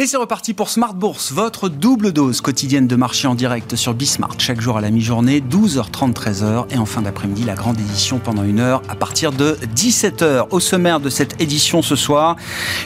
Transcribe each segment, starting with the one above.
Et c'est reparti pour Smart Bourse, votre double dose quotidienne de marché en direct sur Bismart, chaque jour à la mi-journée, 12h30, 13h, et en fin d'après-midi, la grande édition pendant une heure à partir de 17h. Au sommaire de cette édition ce soir,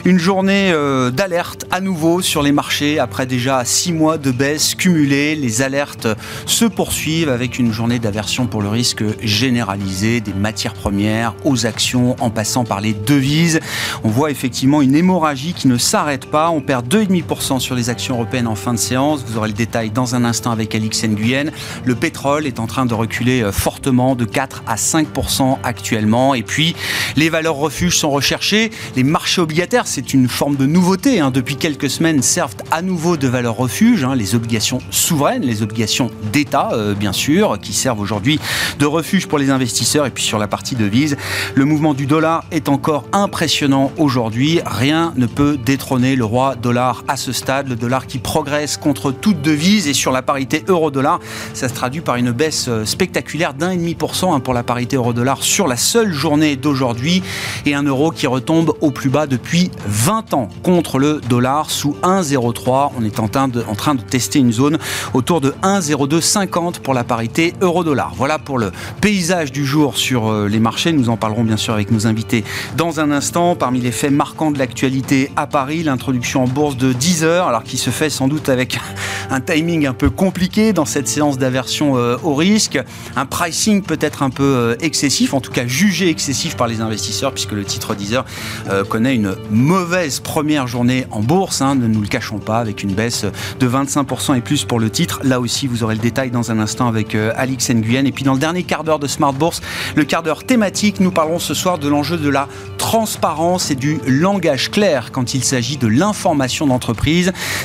une journée euh, d'alerte à nouveau sur les marchés après déjà six mois de baisse cumulée. Les alertes se poursuivent avec une journée d'aversion pour le risque généralisé des matières premières aux actions en passant par les devises. On voit effectivement une hémorragie qui ne s'arrête pas. On perd 2 2,5% sur les actions européennes en fin de séance. Vous aurez le détail dans un instant avec Alix Nguyen. Le pétrole est en train de reculer euh, fortement de 4 à 5% actuellement. Et puis, les valeurs refuges sont recherchées. Les marchés obligataires, c'est une forme de nouveauté. Hein. Depuis quelques semaines, servent à nouveau de valeurs refuges. Hein. Les obligations souveraines, les obligations d'État, euh, bien sûr, qui servent aujourd'hui de refuge pour les investisseurs. Et puis sur la partie devise, le mouvement du dollar est encore impressionnant aujourd'hui. Rien ne peut détrôner le roi dollar à ce stade, le dollar qui progresse contre toute devise et sur la parité euro-dollar, ça se traduit par une baisse euh, spectaculaire d'un demi pour hein, pour la parité euro-dollar sur la seule journée d'aujourd'hui et un euro qui retombe au plus bas depuis 20 ans contre le dollar sous 1,03. On est en train, de, en train de tester une zone autour de 1,0250 pour la parité euro-dollar. Voilà pour le paysage du jour sur euh, les marchés. Nous en parlerons bien sûr avec nos invités dans un instant. Parmi les faits marquants de l'actualité à Paris, l'introduction en bourse de 10 heures, alors qui se fait sans doute avec un timing un peu compliqué dans cette séance d'aversion euh, au risque, un pricing peut-être un peu euh, excessif, en tout cas jugé excessif par les investisseurs, puisque le titre 10 heures euh, connaît une mauvaise première journée en bourse, hein, ne nous le cachons pas, avec une baisse de 25% et plus pour le titre. Là aussi, vous aurez le détail dans un instant avec Alix Nguyen. Et puis dans le dernier quart d'heure de Smart Bourse, le quart d'heure thématique, nous parlerons ce soir de l'enjeu de la transparence et du langage clair quand il s'agit de l'information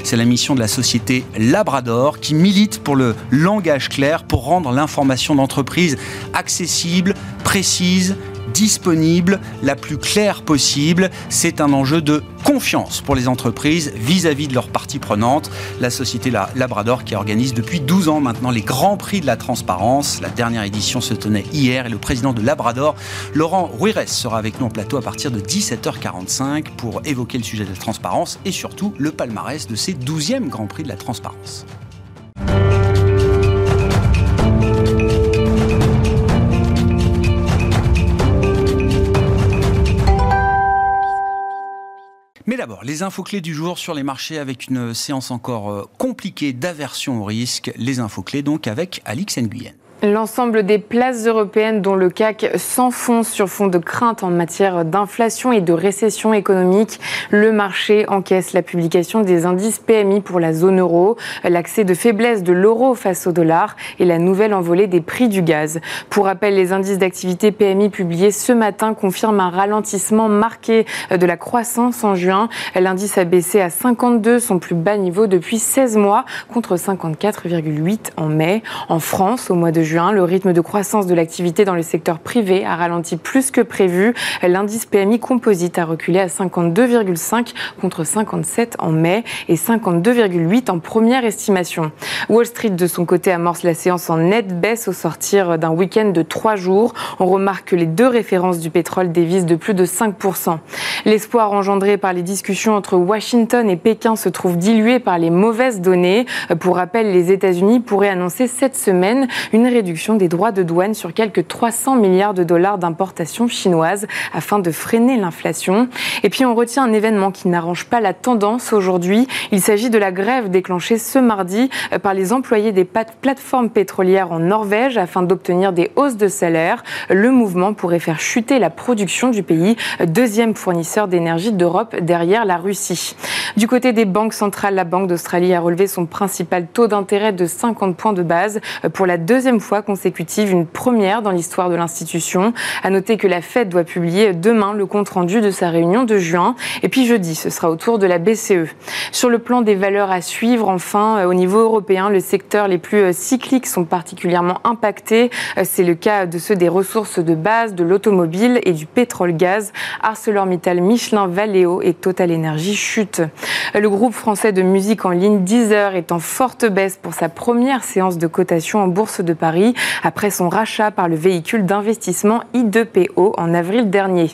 C'est la mission de la société Labrador qui milite pour le langage clair pour rendre l'information d'entreprise accessible, précise, disponible, la plus claire possible. C'est un enjeu de confiance pour les entreprises vis-à-vis de leurs parties prenantes. La société Labrador qui organise depuis 12 ans maintenant les grands prix de la transparence. La dernière édition se tenait hier et le président de Labrador, Laurent Ruires, sera avec nous en plateau à partir de 17h45 pour évoquer le sujet de la transparence et surtout le palmarès de ces 12e grands prix de la transparence. D'abord, les infos clés du jour sur les marchés avec une séance encore euh, compliquée d'aversion au risque. Les infos clés donc avec Alix Nguyen. L'ensemble des places européennes dont le CAC s'enfonce sur fond de crainte en matière d'inflation et de récession économique. Le marché encaisse la publication des indices PMI pour la zone euro, l'accès de faiblesse de l'euro face au dollar et la nouvelle envolée des prix du gaz. Pour rappel, les indices d'activité PMI publiés ce matin confirment un ralentissement marqué de la croissance en juin. L'indice a baissé à 52, son plus bas niveau depuis 16 mois, contre 54,8 en mai. En France, au mois de le rythme de croissance de l'activité dans le secteur privé a ralenti plus que prévu. L'indice PMI composite a reculé à 52,5 contre 57 en mai et 52,8 en première estimation. Wall Street, de son côté, amorce la séance en nette baisse au sortir d'un week-end de trois jours. On remarque que les deux références du pétrole dévisent de plus de 5%. L'espoir engendré par les discussions entre Washington et Pékin se trouve dilué par les mauvaises données. Pour rappel, les États-Unis pourraient annoncer cette semaine une réduction des droits de douane sur quelques 300 milliards de dollars d'importation chinoise afin de freiner l'inflation. Et puis on retient un événement qui n'arrange pas la tendance aujourd'hui. Il s'agit de la grève déclenchée ce mardi euh, par les employés des plateformes pétrolières en Norvège afin d'obtenir des hausses de salaire. Le mouvement pourrait faire chuter la production du pays, deuxième fournisseur d'énergie d'Europe derrière la Russie. Du côté des banques centrales, la Banque d'Australie a relevé son principal taux d'intérêt de 50 points de base euh, pour la deuxième fois consécutive, une première dans l'histoire de l'institution. À noter que la Fed doit publier demain le compte-rendu de sa réunion de juin. Et puis jeudi, ce sera au tour de la BCE. Sur le plan des valeurs à suivre, enfin, euh, au niveau européen, les secteurs les plus euh, cycliques sont particulièrement impactés. Euh, c'est le cas de ceux des ressources de base, de l'automobile et du pétrole-gaz. ArcelorMittal, Michelin, Valeo et Total Energy chutent. Le groupe français de musique en ligne Deezer est en forte baisse pour sa première séance de cotation en bourse de Paris Après son rachat par le véhicule d'investissement I2PO en avril dernier.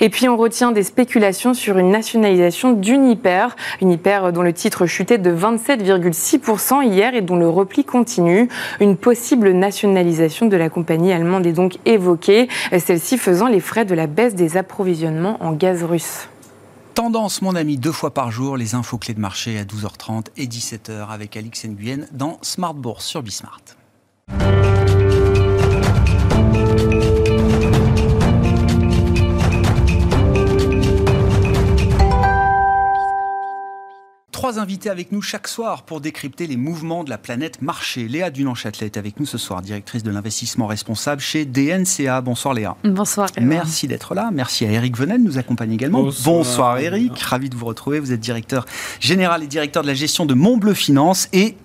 Et puis on retient des spéculations sur une nationalisation d'Uniper, Uniper dont le titre chutait de 27,6% hier et dont le repli continue. Une possible nationalisation de la compagnie allemande est donc évoquée, celle-ci faisant les frais de la baisse des approvisionnements en gaz russe. Tendance, mon ami, deux fois par jour, les infos clés de marché à 12h30 et 17h avec Alix Nguyen dans Smart Bourse sur Bismart. Trois invités avec nous chaque soir pour décrypter les mouvements de la planète marché. Léa Dunan-Châtelet est avec nous ce soir, directrice de l'investissement responsable chez DNCA. Bonsoir Léa. Bonsoir. Merci d'être là. Merci à Eric Venel de nous accompagner également. Bonsoir, Eric. Ravi de vous retrouver. Vous êtes directeur général et directeur de la gestion de Montbleu Finance et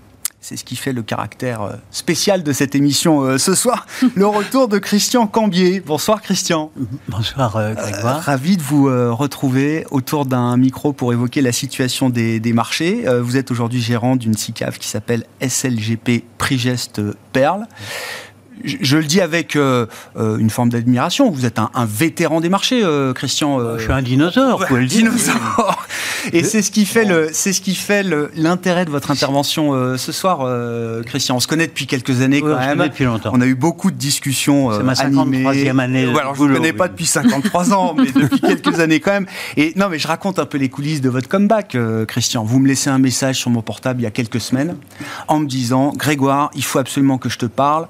c'est ce qui fait le caractère euh, spécial de cette émission euh, ce soir. Le retour de Christian Cambier. Bonsoir Christian. Bonsoir euh, Grégoire. ravi de vous retrouver autour d'un micro pour évoquer la situation des, marchés. vous êtes aujourd'hui gérant d'une SICAV qui s'appelle SLGP Prigest Perle je, le dis avec euh, euh, une forme d'admiration. Vous êtes un, vétéran des marchés, euh, Christian. je suis un dinosaure, vous le Dinosaure. Et c'est ce qui fait le, c'est ce qui fait l'intérêt de votre intervention ce soir, Christian. On se connaît depuis quelques années quand même. On depuis longtemps. On a eu beaucoup de discussions C'est ma 53e année. alors je ne connais pas depuis 53 ans, mais depuis quelques années quand même. Et non, mais je raconte un peu les coulisses de votre comeback, Christian. Vous me laissez un message sur mon portable il y a quelques semaines en me disant, Grégoire, il faut absolument que je te parle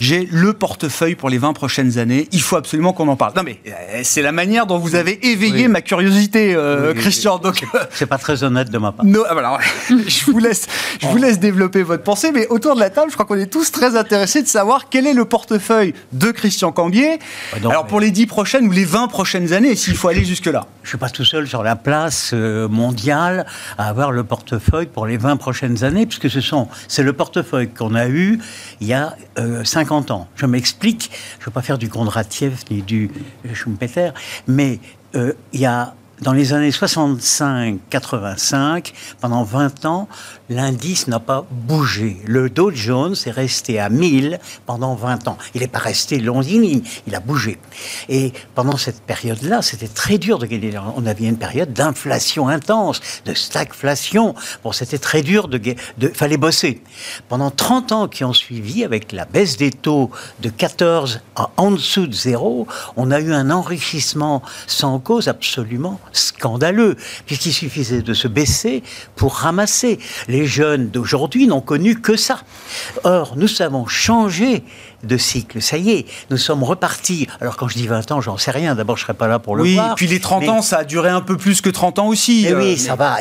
j'ai le portefeuille pour les 20 prochaines années, il faut absolument qu'on en parle. Non mais euh, c'est la manière dont vous avez éveillé ma curiosité, euh, Christian. Donc euh, c'est pas très honnête de ma part. Non, alors, je vous laisse, je vous laisse développer votre pensée, mais autour de la table, je crois qu'on est tous très intéressés de savoir quel est le portefeuille de Christian Cambier. alors pour les 10 prochaines ou les 20 prochaines années, s'il faut aller jusque là. Je suis pas tout seul sur la place mondiale à avoir le portefeuille pour les 20 prochaines années, puisque ce sont, c'est le portefeuille qu'on a eu il y a 5 50 ans. Je m'explique, je ne veux pas faire du Kondratiev ni du Schumpeter, mais euh, il y a dans les années 65-85, pendant 20 ans, l'indice n'a pas bougé. Le Dow Jones est resté à 1000 pendant 20 ans. Il n'est pas resté longiligne, il a bougé. Et pendant cette période-là, c'était très dur de gagner. On avait une période d'inflation intense, de stagflation. Bon, c'était très dur de, de... fallait bosser. Pendant 30 ans qui ont suivi, avec la baisse des taux de 14 à en dessous de zéro, on a eu un enrichissement sans cause absolument scandaleux, puisqu'il suffisait de se baisser pour ramasser. Les jeunes d'aujourd'hui n'ont connu que ça. Or, nous avons changé de cycle. Ça y est, nous sommes repartis. Alors quand je dis 20 ans, j'en sais rien. D'abord, je serais pas là pour le voir. Oui, puis les 30 ans, ça a duré un peu plus que 30 ans aussi. Mais oui, euh, ça va.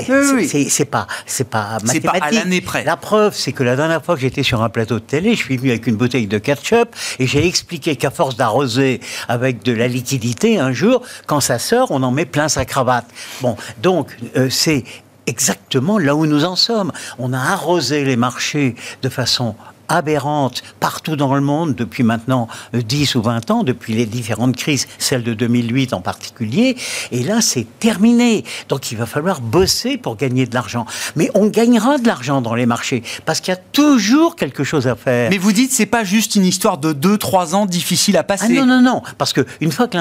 C'est pas, c'est pas mathématique. pas à l'année près. La preuve, c'est que la dernière fois que j'étais sur un plateau de télé, je suis venu avec une bouteille de ketchup et j'ai expliqué qu'à force d'arroser avec de la liquidité, un jour, quand ça sort, on en met plein sa cravate. Bon, donc euh, c'est exactement là où nous en sommes. On a arrosé les marchés de façon aberrante partout dans le monde depuis maintenant 10 euh, ou 20 ans, depuis les différentes crises, celle de 2008 en particulier. Et là, c'est terminé. Donc il va falloir bosser pour gagner de l'argent. Mais on gagnera de l'argent dans les marchés parce qu'il y a toujours quelque chose à faire. Mais vous dites, c'est pas juste une histoire de 2-3 ans difficile à passer. Ah non, non, non. Parce que une fois que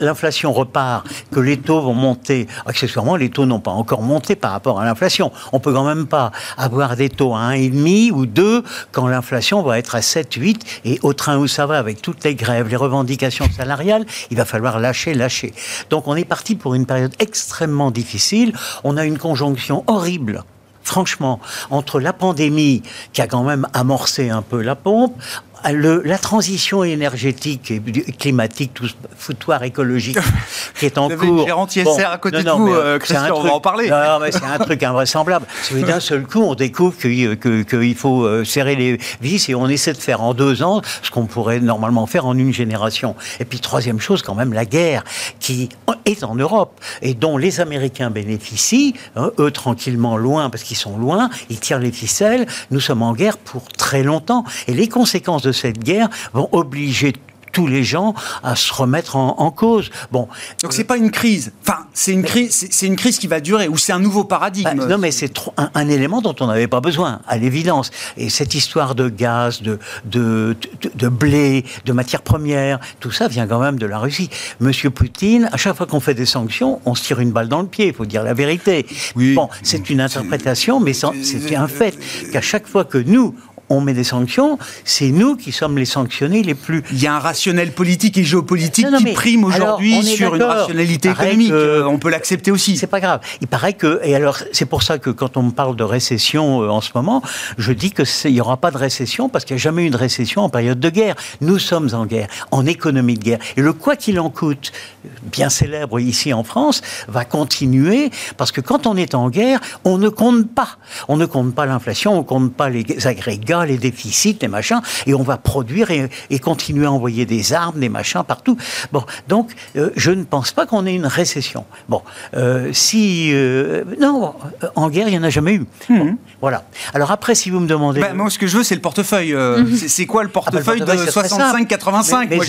l'inflation repart, que les taux vont monter, accessoirement, les taux n'ont pas encore monté par rapport à l'inflation. On peut quand même pas avoir des taux à 1,5 ou 2 quand l'inflation l'inflation va être à 7, 8, et au train où ça va, avec toutes les grèves, les revendications salariales, il va falloir lâcher, lâcher. Donc on est parti pour une période extrêmement difficile. On a une conjonction horrible franchement, entre la pandémie qui a quand même amorcé un peu la pompe, la transition énergétique et climatique, tout ce foutoir écologique qui est en vous cours. Avez bon, à côté de vous, euh, Christian, on va en parler. Non, mais c'est un truc invraisemblable. D'un seul coup, on découvre qu'il faut euh, serrer les vis et on essaie de faire en deux ans ce qu'on pourrait normalement faire en une génération. Et puis, troisième chose, quand même, la guerre qui est en Europe et dont les Américains bénéficient, hein, eux tranquillement loin, parce qu'ils sont loin, ils tirent les ficelles. Nous sommes en guerre pour très longtemps. Et les conséquences de cette guerre vont obliger tous les gens à se remettre en, cause. Bon. Donc c'est pas une crise. Enfin, c'est une crise, c'est une crise qui va durer ou c'est un nouveau paradigme. Bah, non, mais c'est un, un, élément dont on n'avait pas besoin, à l'évidence. Et cette histoire de gaz, de, de, de, blé, de matières premières, tout ça vient quand même de la Russie. Monsieur Poutine, à chaque fois qu'on fait des sanctions, on se tire une balle dans le pied. Il faut dire la vérité. Oui, bon, c'est une interprétation, mais c'est un fait qu'à chaque fois que nous on met des sanctions, c'est nous qui sommes les sanctionnés les plus. Il y a un rationnel politique et géopolitique qui prime aujourd'hui sur une rationalité économique. on peut l'accepter aussi. C'est pas grave. Il paraît que et alors c'est pour ça que quand on me parle de récession euh, en ce moment, je dis que il y aura pas de récession parce qu'il n'y a jamais eu de récession en période de guerre. Nous sommes en guerre, en économie de guerre. Et le quoi qu'il en coûte, bien célèbre ici en France, va continuer parce que quand on est en guerre, on ne compte pas. On ne compte pas l'inflation, on compte pas les agrégats les déficits, les machins, et on va produire et, continuer à envoyer des armes, des machins partout. Bon, donc euh, je ne pense pas qu'on ait une récession. Bon, euh, si euh, non, en guerre il n'y en a jamais eu. Mhm. voilà. Alors après, si vous me demandez, bah, moi ce que je veux c'est le portefeuille. Mhm. C'est quoi le portefeuille, ah, bah, de 65-85 Moi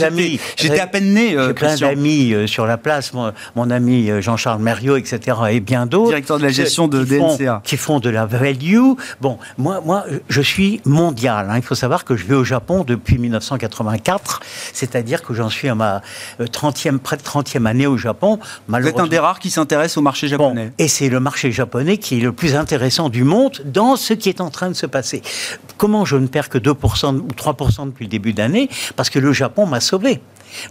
j'étais à peine né. J'ai plein d'amis sur la place, mon, ami Jean-Charles Merriot, etc. et bien d'autres. Directeur de la gestion de DNCA. qui font de la value. Bon, moi, moi, je suis mondial. Hein. Il faut savoir que je vais au Japon depuis 1984, c'est-à-dire que j'en suis à ma 30e, euh, près de 30e année au Japon. Vous êtes un des rares qui s'intéresse au marché japonais. et c'est le marché japonais qui est le plus intéressant du monde dans ce qui est en train de se passer. Comment je ne perds que 2% ou 3% depuis le début d'année? Parce que le Japon m'a sauvé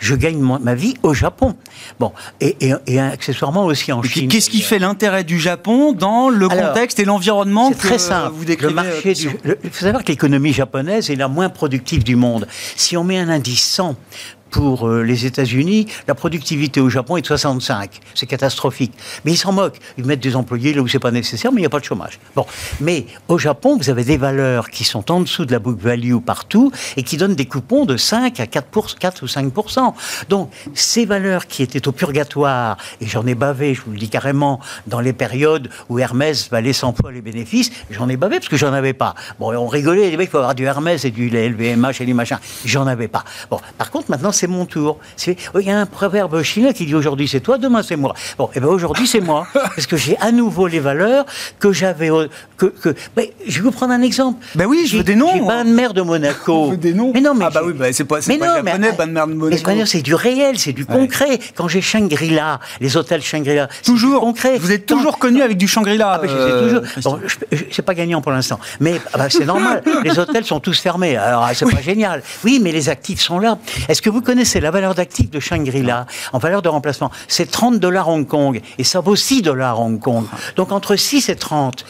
je gagne ma vie au Japon. Bon, et, accessoirement aussi en Chine. Qu'est-ce qui fait l'intérêt du Japon dans le contexte et l'environnement que très simple. vous décrivez le marché euh, Il faut savoir que l'économie japonaise est la moins productive du monde. Si on met un indice 100 pour euh, les États-Unis, la productivité au Japon est de 65. C'est catastrophique. Mais ils s'en moquent. Ils mettent des employés là où c'est pas nécessaire, mais il n'y a pas de chômage. Bon. Mais au Japon, vous avez des valeurs qui sont en dessous de la book value partout et qui donnent des coupons de 5 à 4, pour, 4 ou 5% Donc, ces valeurs qui étaient au purgatoire, et j'en ai bavé, je vous le dis carrément, dans les périodes où Hermès valait 100 fois les bénéfices, j'en ai bavé parce que j'en avais pas. Bon, on rigolait, il faut avoir du Hermès et du LVMH et du machin. J'en avais pas. Bon, par contre, maintenant, c'est mon tour. Il y a un proverbe chinois qui dit aujourd'hui c'est toi, demain c'est moi. Bon, et eh ben aujourd'hui c'est moi, parce que j'ai à nouveau les valeurs que j'avais. Que, que je vais vous prendre un exemple. Ben oui, je veux des noms. J'ai ban de mer de Monaco. veux des noms. Mais non, mais ah bah oui, bah c'est pas, mais pas non, japonais, mais, ban de mer de Monaco. Mais c'est du réel, c'est du concret. Quand j'ai Shangri-La, les hôtels Shangri-La, toujours concret. Vous êtes toujours connu avec du Shangri-La. Ah ben, euh, toujours. Bon, c'est pas gagnant pour l'instant, mais ah bah, c'est normal. les hôtels sont tous fermés. Alors c'est pas génial. Oui, mais les actifs sont là. Est-ce que vous connaissez la valeur d'actifs de Shangri-La en valeur de remplacement, c'est 30 dollars Hong Kong et ça vaut 6 dollars Hong Kong. Donc entre 6 et 30,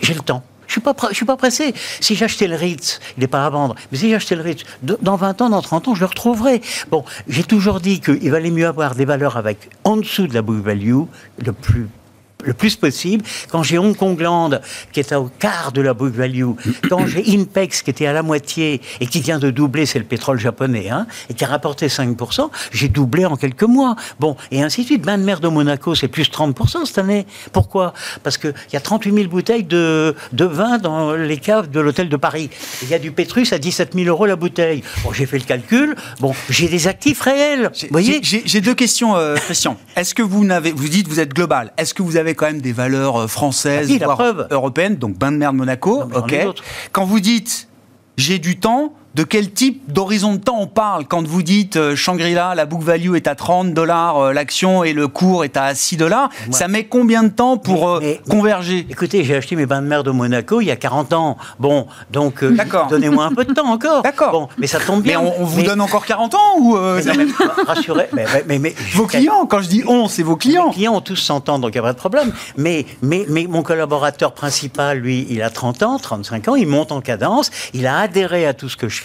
j'ai le temps. Je suis, suis, pas pressé. Si j'achetais le Ritz, il n'est pas à vendre, mais si j'achetais le Ritz, dans 20 ans, dans 30 ans, je le retrouverai. Bon, j'ai toujours dit qu'il valait mieux avoir des valeurs avec en dessous de la book value, le plus le plus possible. Quand j'ai Hong Kong Land, qui est au quart de la book value, quand j'ai Inpex, qui était à la moitié et qui vient de doubler, c'est le pétrole japonais, hein, et qui a rapporté 5%, j'ai doublé en quelques mois. Bon, et ainsi de suite. Bain de mer de Monaco, c'est plus 30% cette année. Pourquoi? Parce qu'il y a 38 000 bouteilles de, de vin dans les caves de l'hôtel de Paris. Il y a du Pétrus à 17 000 euros la bouteille. Bon, j'ai fait le calcul. Bon, j'ai des actifs réels. Vous voyez? J'ai deux questions, euh, Christian. Est-ce que vous n'avez, vous dites vous êtes global. Est-ce que vous avez quand même des valeurs euh, françaises, ah voire européennes, donc bain de mer de Monaco. ok. Quand vous dites j'ai du temps, de quel type d'horizon de temps on parle quand vous dites euh, Shangri-La, la book value est à 30 dollars euh, l'action et le cours est à 6 dollars Ça met combien de temps pour euh, converger? Écoutez, j'ai acheté mes bains de mer de Monaco il y a 40 ans. Bon, donc donnez-moi un peu de temps encore. D'accord. Bon, mais ça tombe bien. Mais on, vous donne encore 40 ans ou Rassurez. Mais, mais, vos clients, quand je dis on, c'est vos clients. Les clients ont tous 100 ans, donc il n'y a pas de problème. Mais, mais, mais mon collaborateur principal, lui, il a 30 ans, 35 ans, il monte en cadence, il a adhéré à tout ce que je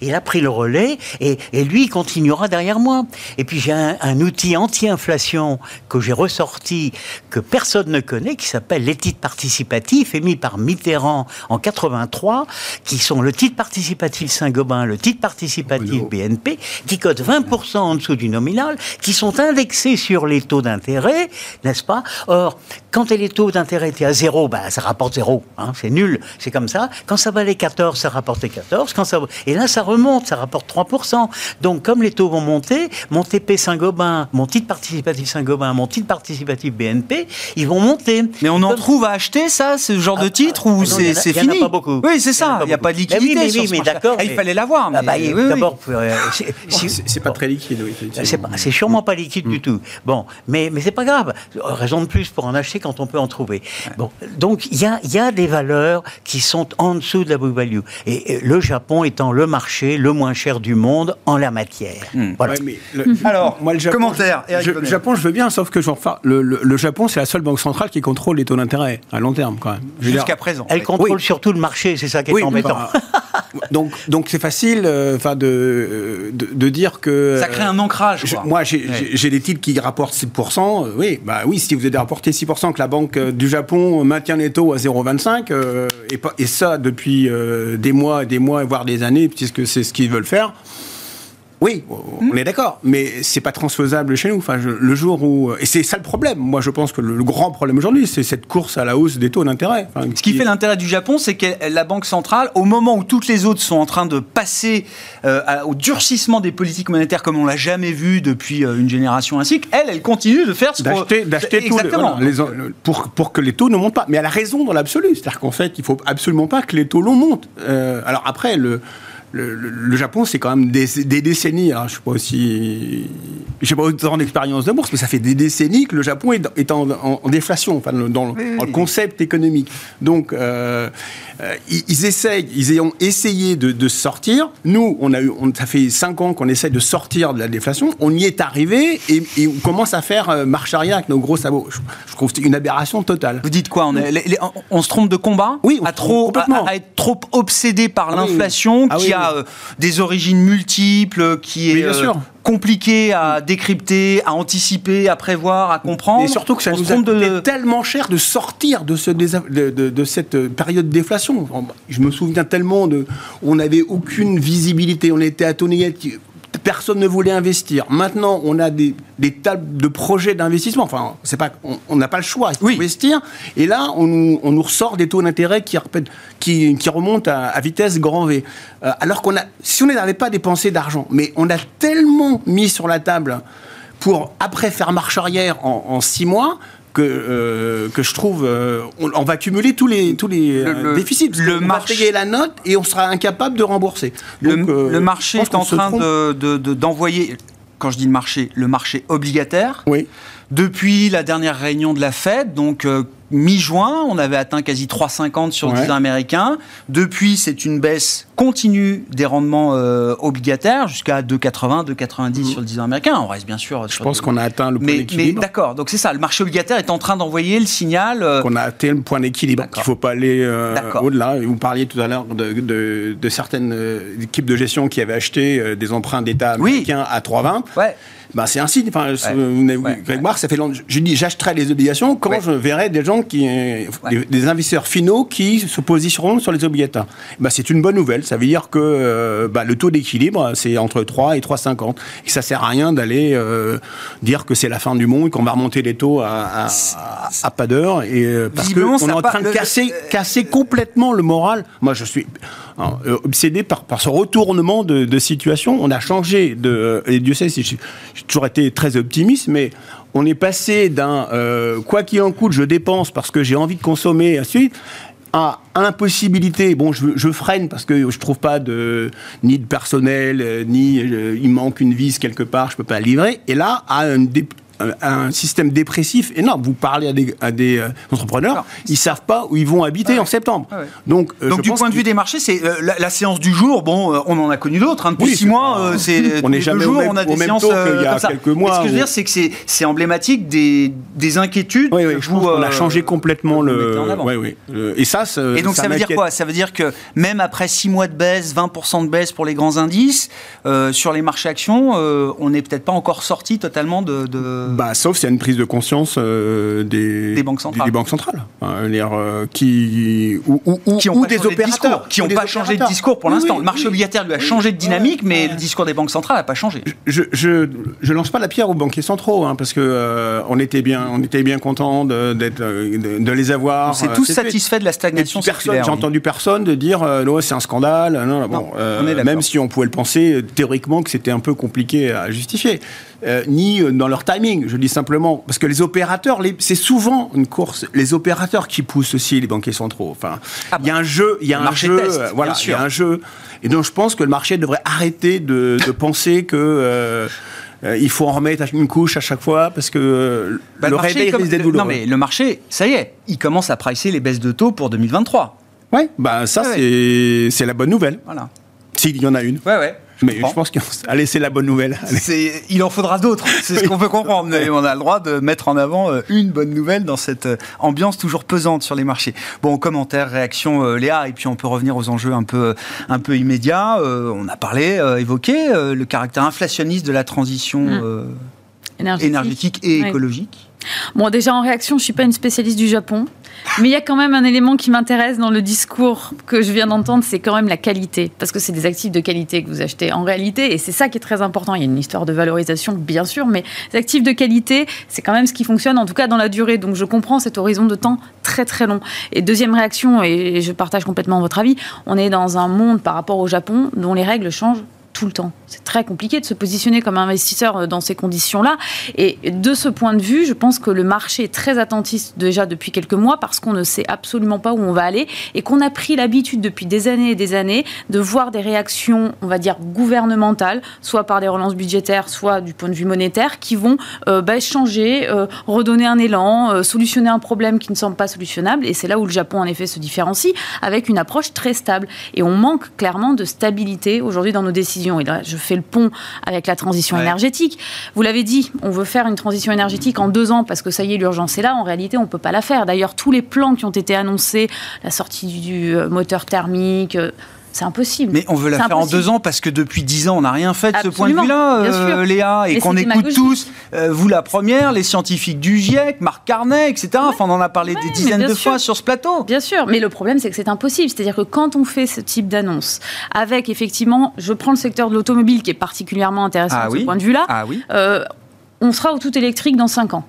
il a pris le relais et, lui, il continuera derrière moi. Et puis j'ai un, outil anti-inflation que j'ai ressorti, que personne ne connaît, qui s'appelle les titres participatifs, émis par Mitterrand en 83, qui sont le titre participatif Saint-Gobain, le titre participatif BNP, qui cotent 20% en dessous du nominal, qui sont indexés sur les taux d'intérêt, n'est-ce pas? Or, quand les taux d'intérêt étaient à zéro, ben, ça rapporte zéro, hein, c'est nul, c'est comme ça. Quand ça valait 14, ça rapportait 14. Quand ça Et là, ça remonte, ça rapporte 3%. Donc, comme les taux vont monter, mon TP Saint-Gobain, mon titre participatif Saint-Gobain, mon titre participatif BNP, ils vont monter. Mais on en trouve à acheter, ça, ce genre de Ah, titre, ah, ou c'est il y en a- c'est il y en a fini pas beaucoup. Oui, c'est ça. Il n'y a pas de beaucoup. Mais oui, liquidité. mais sur oui, ce mais d'accord, Ah, Il fallait l'avoir. Ah mais bah, oui, oui. D'abord, euh, c'est- pas très liquide, oui. c'est sûrement pas liquide Mm. du tout. Bon, mais, mais c'est pas grave. Raison de plus pour en acheter quand on peut en trouver. Bon, donc il y a, il y a des valeurs qui sont en dessous de la book value. Et, et le Japon étant le marché le moins cher du monde en la matière. Mm. Voilà. Ouais, mais le- Alors, moi, le Japon, commentaire, Eric je- Bonnet. Japon, je veux bien, sauf que je enfin, le, le- le Japon, c'est la seule banque centrale qui contrôle les taux d'intérêt à long terme, quand même. Jusqu'à présent. Elle contrôle Oui. surtout le marché, c'est ça qui est Oui, embêtant. bah, donc, donc c'est facile, euh, enfin, de, de, de dire que. Ça crée un ancrage. Je- moi, j'ai Ouais. j'ai- j'ai des titres qui rapportent 6%. euh, oui, bah oui, si vous avez rapporté 6%, que la Banque euh, du Japon maintient les taux à 0,25, euh, et, pas- et ça depuis euh, des mois, des mois, voire des années, puisque c'est ce qu'ils veulent faire. Oui, on est d'accord, mais c'est pas transfaisable chez nous. Enfin, je- le jour où et c'est ça le problème. Moi, je pense que le, le grand problème aujourd'hui, c'est cette course à la hausse des taux d'intérêt. Enfin, Ce qui fait l'intérêt du Japon, c'est que la Banque centrale, au moment où toutes les autres sont en train de passer euh, au durcissement des politiques monétaires comme on l'a jamais vu depuis euh, une génération ainsi, elle, elle continue de faire ce d'acheter d'acheter tout le- Exactement. voilà, les le- pour pour que les taux ne montent pas mais elle a raison dans l'absolu c'est-à-dire qu'en fait il faut absolument pas que les taux longs montent Euh, alors après le le, le- le Japon, c'est quand même des, des décennies. Alors, je suis pas aussi, j'ai pas autant d'expérience de bourse, mais ça fait des décennies que le Japon est, en, en- en déflation, enfin, dans, le- dans le concept économique. Donc, euh, euh, ils, ils essayent, ils ont essayé de, de sortir. Nous, on a eu, on, ça fait cinq ans qu'on essaie de sortir de la déflation. On y est arrivé et, et on commence à faire euh, marche arrière avec nos gros sabots. Je, je trouve que c'est une aberration totale. Vous dites quoi on, est- les- les- on- on se trompe de combat Oui, on à se trompe trop, complètement. à, à être trop obsédé par Ah oui, oui. l'inflation Ah qui oui, a euh, des origines multiples, qui Mais est euh, compliqué à décrypter, à anticiper, à prévoir, à comprendre. Et surtout que ça On nous a de- tellement cher de sortir de, ce désa- de, de- de cette euh, période déflation. Je me souviens tellement de. On n'avait aucune visibilité, on était à personne ne voulait investir. Maintenant, on a des, des tas de projets d'investissement. Enfin, c'est pas, on- n'a pas le choix, il faut Oui. investir. Et là, on nous, on nous ressort des taux d'intérêt qui, répètent- qui, qui remontent à, à vitesse grand V. Euh, alors qu'on a, si on n'avait pas dépensé d'argent, mais on a tellement mis sur la table pour après faire marche arrière en, en six mois que, euh, que je trouve euh, on, on va cumuler tous les, tous les Le- euh, le- déficits. Parce le qu'on marché- va payer la note et on sera incapable de rembourser. Le, Donc, le marché est en train trompe. de- de- de- d'envoyer, quand je dis le marché, le marché obligataire. Oui. Depuis la dernière réunion de la Fed, donc mi-juin, on avait atteint quasi 3,50 sur le Ouais. 10 ans américain. Depuis, c'est une baisse continue des rendements euh, obligataires jusqu'à 2,80, 2,90 sur le 10 ans américain. On reste bien sûr. Je pense qu'on a atteint le point Mais, mais d'équilibre. d'accord, donc c'est ça. Le marché obligataire est en train d'envoyer le signal. euh, qu'on a atteint le point d'équilibre, qu'il ne faut pas aller euh, au-delà. Vous parliez tout à l'heure de, de- de certaines euh, équipes de gestion qui avaient acheté euh, des emprunts d'État Oui. américains à 3,20. ouais. Ben, c'est un signe. Enfin, Ouais. vous n'avez- Ouais. Greg Marx, ça fait longtemps. Je dis, j'achèterai les obligations quand Ouais. je verrai des gens qui, euh, des, des investisseurs finaux qui se positionneront sur les obligataires. Ben, c'est une bonne nouvelle. Ça veut dire que euh, ben, le taux d'équilibre, c'est entre 3 et 3,50. Et ça sert à rien d'aller euh, dire que c'est la fin du monde, qu'on va remonter les taux à, à, à- pas d'heure. Et euh, parce qu'on est en train de le- casser, le- casser complètement le moral. Moi, je suis hein, euh, obsédé par, ce retournement de, situation. On a changé de. Et Dieu sait si j'ai toujours été très optimiste, mais on est passé d'un euh, quoi qu'il en coûte, je dépense parce que j'ai envie de consommer, et à impossibilité. Bon, je, freine parce que je trouve pas de ni de personnel, euh, ni euh, il manque une vis quelque part, je peux pas la livrer. Et là, à un, dé- un- système dépressif énorme. Vous parlez à des, à des euh, entrepreneurs, Alors, ils savent pas où ils vont habiter Ouais. en septembre. Ouais. Donc, euh, Donc du point de vue des marchés, c'est euh, la, la séance du jour. Bon, euh, on en a connu d'autres. hein. Depuis Oui, six mois, c'est On les jamais jours, même- on a des séances euh, y a comme ça. quelques mois ce que je veux dire, c'est que c'est c'est emblématique des, des inquiétudes. Oui, oui, je vous, qu'on a changé complètement le. Et ça, Et donc ça, veut dire quoi? Ça veut dire que même après 6 mois de baisse, 20% de baisse pour les grands indices, sur les marchés actions, on n'est peut-être pas encore sorti totalement de, de, Bah, sauf s'il y a une prise de conscience euh, des, Des banques centrales. Des, banques centrales. Dire, euh, qui, ou, ou- ou- qui ou n'ont pas des de opérateurs. qui n'ont pas changé de discours pour l'instant. oui, le marché oui. obligataire lui a changé de dynamique, mais le discours des banques centrales n'a pas changé. je, je, je lance pas la pierre aux banquiers centraux, hein, parce que euh, on était bien, on était bien content de, de, de les avoir. On s'est tous satisfaits de la stagnation personne, j'ai oui. entendu personne de dire non, c'est un scandale. Non, bon, Non, on est d'accord. même si on pouvait le penser théoriquement que c'était un peu compliqué à justifier, Euh, ni euh, dans leur timing. Je dis simplement parce que les opérateurs, c'est souvent une course. Les opérateurs qui poussent aussi les banquiers centraux. Enfin, Ah il y a un jeu, il y a le un marché jeu, teste, euh, voilà, il y a un jeu. Et donc je pense que le marché devrait arrêter de, de penser que euh, euh, il faut en remettre une couche à chaque fois parce que euh, Bah, le, marché, réveil comme- risque d'être le- douloureux. Non, mais le marché, ça y est, il commence à pricer les baisses de taux pour 2023. Ouais, bah ça c'est la bonne nouvelle. Voilà. S'il y en a une. Ouais, ouais. Mais je pense que allez, c'est la bonne nouvelle. Il en faudra d'autres, c'est ce qu'on peut comprendre. Mais on a le droit de mettre en avant euh, une bonne nouvelle dans cette euh, ambiance toujours pesante sur les marchés. Bon, commentaire, réaction, euh, Léa, et puis on peut revenir aux enjeux un peu, un peu immédiats. Euh, on a parlé, euh, évoqué euh, le caractère inflationniste de la transition Mm. euh, Énergétique. énergétique et Ouais. écologique. Bon, déjà en réaction, je suis pas une spécialiste du Japon, mais il y a quand même un élément qui m'intéresse dans le discours que je viens d'entendre, c'est quand même la qualité, parce que c'est des actifs de qualité que vous achetez en réalité, et c'est ça qui est très important. Il y a une histoire de valorisation, bien sûr, mais les actifs de qualité, c'est quand même ce qui fonctionne, en tout cas dans la durée. Donc je comprends cet horizon de temps très très long. Et deuxième réaction, et je partage complètement votre avis, on est dans un monde par rapport au Japon dont les règles changent tout le temps. C'est très compliqué de se positionner comme investisseur euh, dans ces conditions-là. Et de ce point de vue, je pense que le marché est très attentif déjà depuis quelques mois parce qu'on ne sait absolument pas où on va aller et qu'on a pris l'habitude depuis des années et des années de voir des réactions, on va dire, gouvernementales, soit par des relances budgétaires, soit du point de vue monétaire, qui vont euh, bah, changer, euh, redonner un élan, euh, solutionner un problème qui ne semble pas solutionnable. Et c'est là où le Japon, en effet, se différencie avec une approche très stable. Et on manque clairement de stabilité aujourd'hui dans nos décisions. Et là, je fais le pont avec la transition Ouais. énergétique. Vous l'avez dit, on veut faire une transition énergétique en deux ans parce que ça y est, l'urgence est là. En réalité, on ne peut pas la faire. D'ailleurs, tous les plans qui ont été annoncés, la sortie du, du, euh, moteur thermique, euh, c'est impossible. Mais on veut la faire en deux ans parce que depuis dix ans, on n'a rien fait de ce point de vue-là, euh. Léa, et qu'on écoute tous, euh, vous la première, les scientifiques du GIEC, Marc Carnet, etc. Enfin, on en a parlé des dizaines de sûr. fois sur ce plateau. Bien sûr, mais le problème, c'est que c'est impossible. C'est-à-dire que quand on fait ce type d'annonce, avec effectivement, je prends le secteur de l'automobile qui est particulièrement intéressant Ah de oui. ce point de vue-là, Ah oui. euh, on sera au tout électrique dans 5 ans.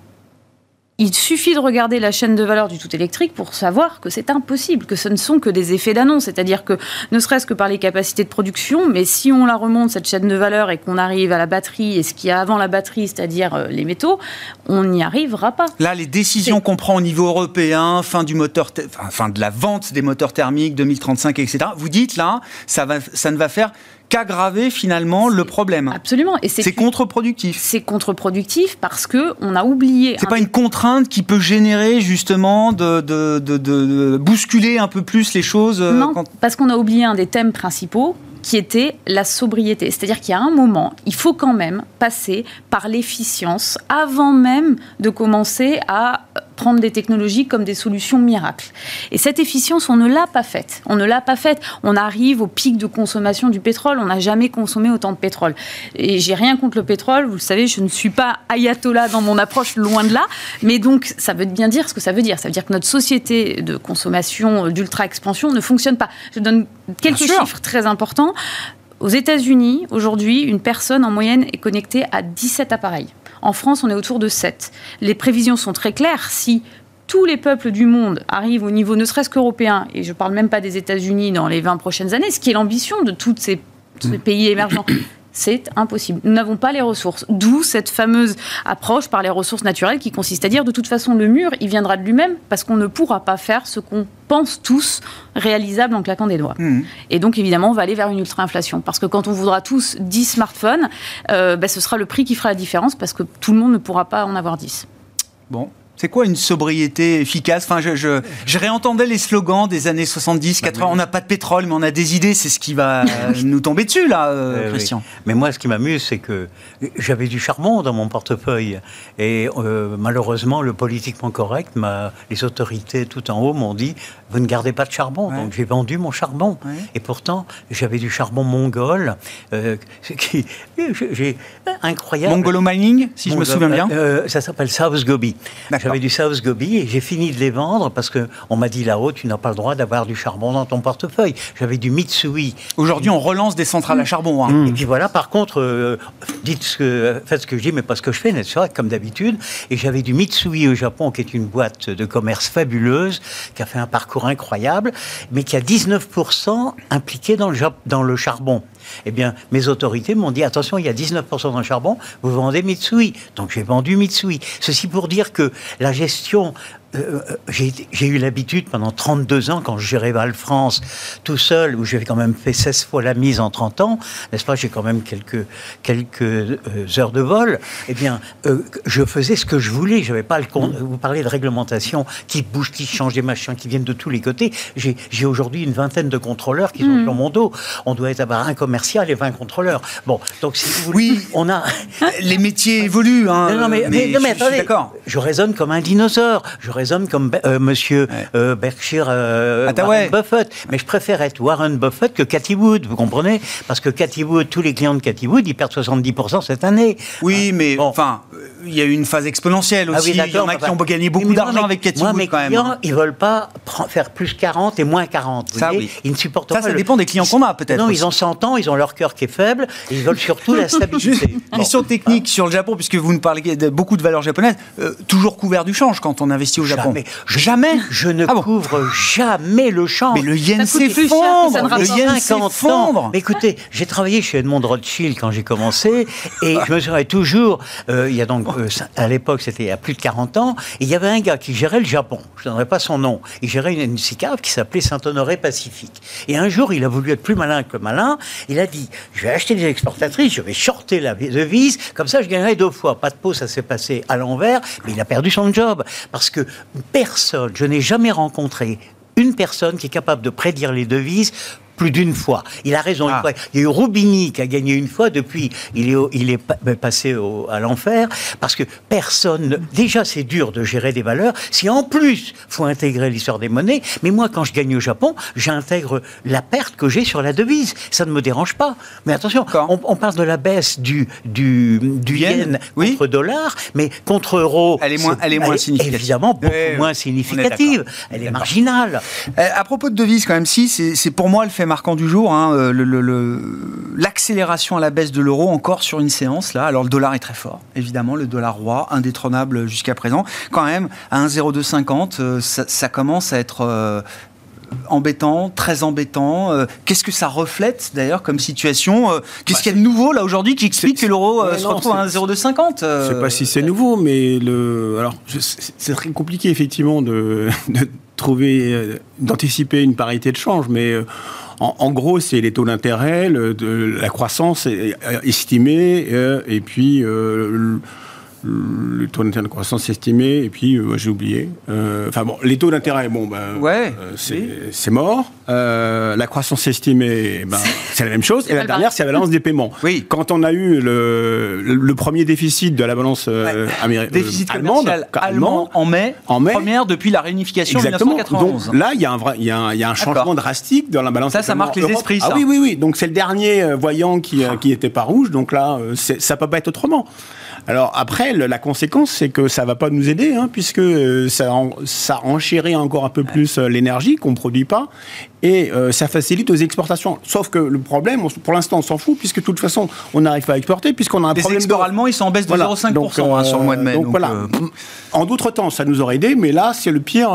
Il suffit de regarder la chaîne de valeur du tout électrique pour savoir que c'est impossible, que ce ne sont que des effets d'annonce. C'est-à-dire que, ne serait-ce que par les capacités de production, mais si on la remonte, cette chaîne de valeur, et qu'on arrive à la batterie et ce qu'il y a avant la batterie, c'est-à-dire euh, les métaux, on n'y arrivera pas. Là, les décisions qu'on prend au niveau européen, fin du moteur, fin de la vente des moteurs thermiques 2035, etc. Vous dites là, ça va, ça ne va faire qu'aggraver finalement le problème. Absolument. Et C'est contre-productif. c'est contre-productif parce que on a oublié. C'est un- pas une contrainte qui peut générer justement de, de, de- de bousculer un peu plus les choses. euh, Non, quand- parce qu'on a oublié un des thèmes principaux qui était la sobriété. C'est-à-dire qu'il y a un moment, il faut quand même passer par l'efficience avant même de commencer à prendre des technologies comme des solutions miracles. Et cette efficience, on ne l'a pas faite. On ne l'a pas faite. On arrive au pic de consommation du pétrole. On n'a jamais consommé autant de pétrole. Et j'ai rien contre le pétrole. Vous le savez, je ne suis pas ayatollah dans mon approche, loin de là. Mais donc, ça veut bien dire ce que ça veut dire. Ça veut dire que notre société de consommation euh, d'ultra-expansion ne fonctionne pas. Je donne quelques chiffres très importants. Aux États-Unis, aujourd'hui, une personne en moyenne est connectée à 17 appareils. En France, on est autour de 7. Les prévisions sont très claires. Si tous les peuples du monde arrivent au niveau ne serait-ce qu'européen, et je ne parle même pas des États-Unis dans les 20 prochaines années, ce qui est l'ambition de tous ces, ces pays émergents, c'est impossible. Nous n'avons pas les ressources. D'où cette fameuse approche par les ressources naturelles qui consiste à dire de toute façon le mur, il viendra de lui-même parce qu'on ne pourra pas faire ce qu'on pense tous réalisable en claquant des doigts. Mhm. Et donc, évidemment, on va aller vers une ultra-inflation. Parce que quand on voudra tous 10 smartphones, euh, bah, ce sera le prix qui fera la différence parce que tout le monde ne pourra pas en avoir 10. Bon, C'est quoi une sobriété efficace? Enfin, je, je, je, réentendais les slogans des années 70, 80. Bah, on n'a pas de pétrole, mais on a des idées. C'est ce qui va nous tomber dessus, là, euh, Christian. Mais moi, ce qui m'amuse, c'est que j'avais du charbon dans mon portefeuille. Et euh, malheureusement, le politiquement correct, les autorités tout en haut m'ont dit Vous ne gardez pas de charbon. Donc j'ai vendu mon charbon. Et pourtant, j'avais du charbon mongol. Euh, qui, j'ai, incroyable. Mongolo mining, si je me souviens bien Ça s'appelle South Gobi. J'avais du South Gobi et j'ai fini de les vendre parce qu'on m'a dit là-haut, tu n'as pas le droit d'avoir du charbon dans ton portefeuille. J'avais du Mitsui. Aujourd'hui, on relance des centrales à charbon. Hein. Et puis voilà, par contre, euh, dites ce que, faites ce que je dis, mais pas ce que je fais, n'est-ce pas, comme d'habitude. Et j'avais du Mitsui au Japon, qui est une boîte de commerce fabuleuse, qui a fait un parcours incroyable, mais qui a 19% impliqué dans le, dans le charbon eh bien, mes autorités m'ont dit attention, il y a 19% dans le charbon, vous vendez Mitsui. Donc j'ai vendu Mitsui. Ceci pour dire que la gestion euh, euh, j'ai eu l'habitude pendant 32 ans, quand je gérais Val France tout seul, où j'ai quand même fait 16 fois la mise en 30 ans, n'est-ce pas J'ai quand même quelques, quelques euh, heures de vol. Eh bien, je faisais ce que je voulais. Je pas le mmh. Vous parlez de réglementation qui bouge, qui change des machins, qui viennent de tous les côtés. J'ai aujourd'hui une vingtaine de contrôleurs qui sont mmh. sur mon dos. On doit être avoir un commercial et 20 contrôleurs. Bon, donc si vous voulez, oui, on a les métiers évoluent. Hein, non, mais, mais, mais, attendez, je raisonne comme un dinosaure. Je hommes comme euh, Monsieur euh, Berkshire euh, Warren Buffett. Mais je préfère être Warren Buffett que Cathy Wood, vous comprenez? Parce que Cathy Wood, tous les clients de Cathy Wood, ils perdent 70% cette année. Oui, mais enfin, il y a eu une phase exponentielle ah aussi. il y en a qui ont gagné beaucoup d'argent avec Cathy Wood quand même. Clients, ils veulent pas faire plus 40 et moins 40. ça, oui. Ils ne supportent ça, pas. Ça dépend des clients qu'on a peut-être. Non, ils ont 100 ans, ils ont leur cœur qui est faible, et ils veulent surtout la stabilité. Question technique sur le Japon, puisque vous nous parlez de beaucoup de valeurs japonaises. toujours couvert du change quand on investit au Japon. Jamais. Je ne ah couvre jamais le change. Mais le yen s'effondre. Le yen s'effondre. Écoutez, j'ai travaillé chez Edmond Rothschild quand j'ai commencé et je me souviens toujours, euh, il y a donc, euh, à l'époque, c'était il y a plus de 40 ans, et il y avait un gars qui gérait le Japon. Je ne donnerai pas son nom. Il gérait une, une SICAV qui s'appelait Saint-Honoré Pacifique. Et un jour, il a voulu être plus malin que le malin. Il a dit, je vais acheter des exportatrices, je vais shorter la devise, comme ça je gagnerai deux fois. Pas de peau, ça s'est passé à l'envers, mais il a perdu son job. Parce que personne je n'ai jamais rencontré une personne qui est capable de prédire les devises plus d'une fois. Il a raison. Ah. Il y a eu Roubini qui a gagné une fois. Depuis, il est, il est passé à l'enfer parce que personne. Déjà, c'est dur de gérer des valeurs. Si en plus, faut intégrer l'histoire des monnaies. Mais moi, quand je gagne au Japon, j'intègre la perte que j'ai sur la devise. Ça ne me dérange pas. Mais attention, on, parle de la baisse du, du, du yen, contre dollar, mais contre euro. Elle est moins, elle est moins significative. Évidemment, beaucoup moins significative. Elle est marginale. Euh, à propos de devise, quand même, si, c'est pour moi le fait marquant du jour, hein, euh, l'accélération à la baisse de l'euro encore sur une séance là. Alors le dollar est très fort, évidemment, le dollar roi, indétrônable jusqu'à présent. Quand même, à 1,0250, euh, ça, commence à être euh, embêtant, très embêtant. Qu'est-ce que ça reflète d'ailleurs comme situation Qu'est-ce bah, qu'il y a de nouveau là aujourd'hui qui explique que l'euro se retrouve à 1,0250 Je ne sais pas si c'est nouveau, mais le alors c'est très compliqué effectivement de, de trouver, d'anticiper une parité de change, mais en, gros, c'est les taux d'intérêt, la croissance estimée, euh, et puis euh, le taux d'intérêt de croissance estimé, et puis euh, j'ai oublié. Euh, enfin bon, les taux d'intérêt, bon, ben, ouais, euh, c'est mort. la croissance estimée, ben, c'est la même chose. Et la dernière, c'est la balance des paiements. Oui. Quand on a eu le, le premier déficit de la balance américaine, déficit allemande, allemand en mai, en mai, première depuis la réunification exactement. 1991. Donc là, il y a un vrai, il y a un, y a un changement drastique dans la balance. Ça, ça marque les esprits. Ah oui, oui, oui. Donc c'est le dernier voyant qui, qui était pas rouge. Donc là, ça peut pas être autrement. Alors après, la conséquence, c'est que ça va pas nous aider, hein, puisque euh, ça, ça enchérit encore un peu plus euh, l'énergie qu'on produit pas, et euh, ça facilite aux exportations. Sauf que le problème, pour l'instant, on s'en fout, puisque de toute façon, on n'arrive pas à exporter, puisqu'on a un Les problème. Les allemands, ils sont en baisse de 0,5% hein, sur le mois de mai. Donc, voilà. En d'autres temps, ça nous aurait aidé, mais là, c'est le pire,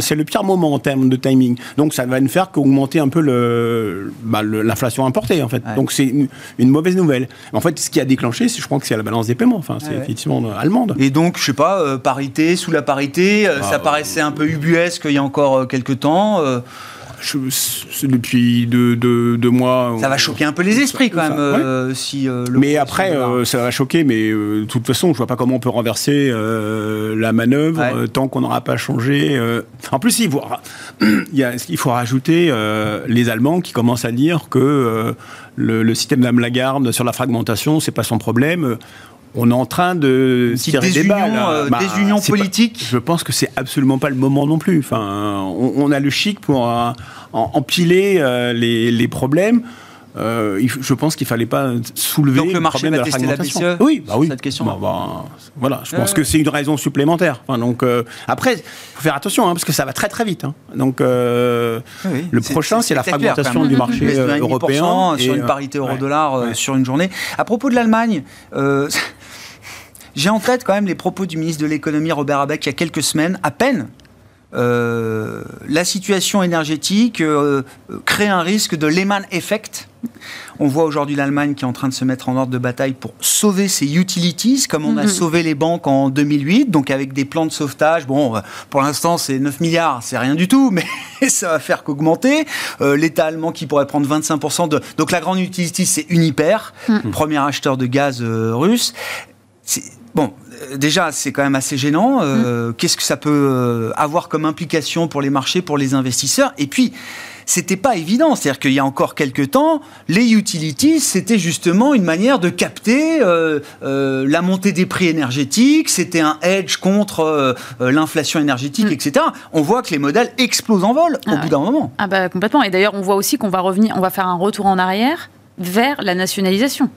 c'est le pire moment en termes de timing. Donc ça va ne faire qu'augmenter un peu bah, l'inflation importée, en fait. Donc c'est une, une, mauvaise nouvelle. En fait, ce qui a déclenché, je crois que c'est la balance des paiements. Enfin, c'est effectivement allemande. Et donc, je sais pas, euh, parité, sous la parité, euh, ça ah, paraissait un peu ubuesque il y a encore euh, quelques temps. je- c'est depuis deux, deux- deux mois. Ça va choquer un peu les esprits quand Ça, même ouais. euh, si euh, le Mais après, euh, ça va choquer, mais euh, de toute façon, je vois pas comment on peut renverser euh, la manœuvre Ouais. euh, tant qu'on n'aura pas changé. euh. En plus, il faut, il, y a- il faut rajouter euh, les Allemands qui commencent à dire que euh, le, le système d'Mme Lagarde sur la fragmentation, c'est pas son problème. On est en train de se tirer des balles. euh, Bah, désunion c'est pas- politique. je pense que c'est absolument pas le moment non plus. Enfin, on, on a le chic pour euh, en- empiler euh, les, les problèmes. Euh, je pense qu'il fallait pas soulever Donc le marché problème va de la tester la fragmentation. BCE Oui, bah oui. cette question Bah, bah, voilà, je pense que c'est une raison supplémentaire. Enfin, donc après, faut faire attention hein, parce que ça va très très vite. hein. Donc Oui, le prochain, c'est la fragmentation du marché Baisse de 1,5% européen sur une parité euro-dollar ouais. sur une journée. À propos de l'Allemagne, j'ai en tête quand même les propos du ministre de l'économie Robert Habeck il y a quelques semaines, à peine. Euh, la situation énergétique euh, crée un risque de Lehman Effect. On voit aujourd'hui l'Allemagne qui est en train de se mettre en ordre de bataille pour sauver ses utilities, comme on a Mhm. sauvé les banques en 2008, donc avec des plans de sauvetage. Bon, euh, pour l'instant, c'est 9 milliards, c'est rien du tout, mais ça va faire qu'augmenter. Euh, L'État allemand qui pourrait prendre 25% de... Donc la grande utility, c'est Uniper, premier acheteur de gaz russe. Bon, euh, déjà, c'est quand même assez gênant. Euh, Qu'est-ce que ça peut euh, avoir comme implication pour les marchés, pour les investisseurs? Et puis, c'était pas évident. C'est-à-dire qu'il y a encore quelques temps, les utilities, c'était justement une manière de capter euh, euh, la montée des prix énergétiques. C'était un hedge contre euh, l'inflation énergétique, etc. On voit que les modèles explosent en vol au Ah bout d'un moment. Ah bah complètement. Et d'ailleurs, on voit aussi qu'on va revenir, on va faire un retour en arrière vers la nationalisation.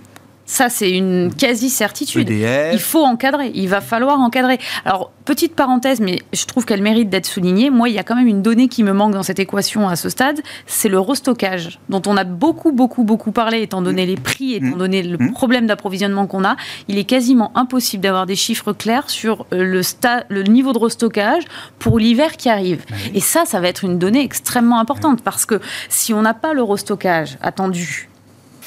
Ça, c'est une quasi-certitude. EDF. Il faut encadrer, il va falloir encadrer. Alors, petite parenthèse, mais je trouve qu'elle mérite d'être soulignée. Moi, il y a quand même une donnée qui me manque dans cette équation à ce stade, c'est le restockage, dont on a beaucoup, beaucoup, beaucoup parlé, étant donné les prix, étant Mmh. donné le Mmh. problème d'approvisionnement qu'on a. Il est quasiment impossible d'avoir des chiffres clairs sur euh, le, le niveau de restockage pour l'hiver qui arrive. Et ça, ça va être une donnée extrêmement importante, parce que si on n'a pas le restockage attendu,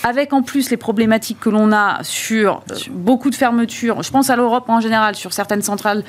avec en plus les problématiques que l'on a sur euh, beaucoup de fermetures, je pense à l'Europe en général, sur certaines centrales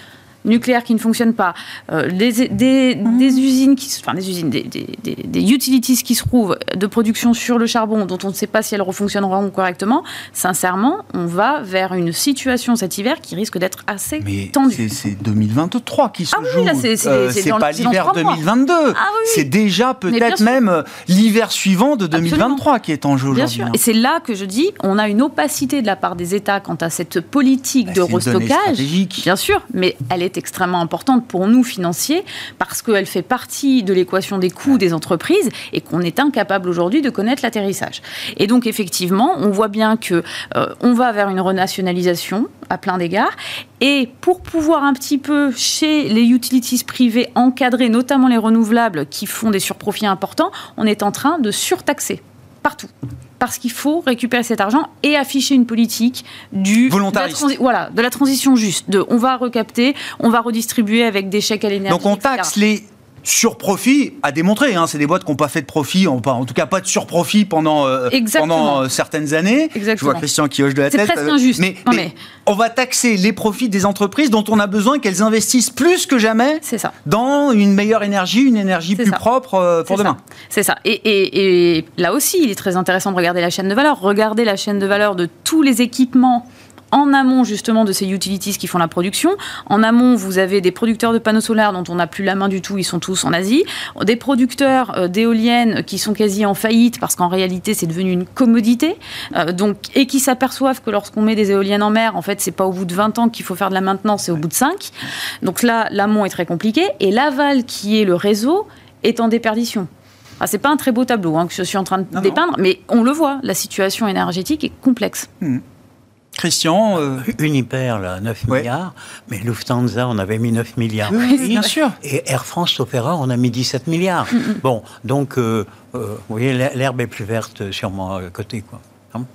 nucléaires qui ne fonctionnent pas, euh, des, des- Mmh. des usines qui, enfin des usines, des, des- des- des utilities qui se trouvent de production sur le charbon dont on ne sait pas si elles refonctionneront correctement, sincèrement, on va vers une situation cet hiver qui risque d'être assez Mais tendue. c'est- c'est 2023 qui se Ah oui, joue. là, c'est- c'est- Euh, c'est dans- pas l'hiver trois mois. 2022. Ah oui, oui. C'est déjà bien peut-être même euh, l'hiver suivant de 2023 qui est en jeu Bien aujourd'hui. sûr. hein. Et c'est là que je dis, on a une opacité de la part des États quant à cette politique Bah, de c'est une donnée restockage. stratégique. Bien sûr, mais elle est extrêmement importante pour nous financiers parce qu'elle fait partie de l'équation des coûts des entreprises et qu'on est incapable aujourd'hui de connaître l'atterrissage. Et donc effectivement, on voit bien que euh, on va vers une renationalisation à plein d'égards. Et pour pouvoir un petit peu chez les utilities privées encadrer, notamment les renouvelables qui font des surprofits importants, on est en train de surtaxer partout. Parce qu'il faut récupérer cet argent et afficher une politique du Volontariste. de la voilà, de la transition juste. De, on va recapter, on va redistribuer avec des chèques à l'énergie. Donc on etc. taxe les surprofits à démontrer. Hein. C'est des boîtes qui n'ont pas fait de profit, en, en tout cas pas de surprofit pendant, euh, pendant euh, certaines années. Exactement. Je vois Christian qui hoche de la C'est tête. presque injuste. Mais, Non, mais mais- on va taxer les profits des entreprises dont on a besoin qu'elles investissent plus que jamais C'est ça. dans une meilleure énergie, une énergie C'est plus ça. propre euh, pour C'est demain. C'est ça. Et, et- et là aussi, il est très intéressant de regarder la chaîne de valeur. Regardez la chaîne de valeur de tous les équipements en amont justement de ces utilities qui font la production. En amont, vous avez des producteurs de panneaux solaires dont on n'a plus la main du tout, ils sont tous en Asie. Des producteurs euh, d'éoliennes qui sont quasi en faillite parce qu'en réalité c'est devenu une commodité. Euh, donc, et qui s'aperçoivent que lorsqu'on met des éoliennes en mer, en fait c'est pas au bout de 20 ans qu'il faut faire de la maintenance, c'est au bout de 5. Donc là, l'amont est très compliqué. Et l'aval qui est le réseau est en déperdition. Ah, c'est pas un très beau tableau hein, que je suis en train de non. dépeindre, mais on le voit, la situation énergétique est complexe. Christian, euh, Uniper, là, 9 Ouais. milliards, mais Lufthansa, on avait mis 9 milliards. oui, bien sûr. Et Air France, erreur, on a mis 17 milliards. Bon, donc, euh, euh, vous voyez, l'herbe est plus verte sûrement à côté, quoi. Hein?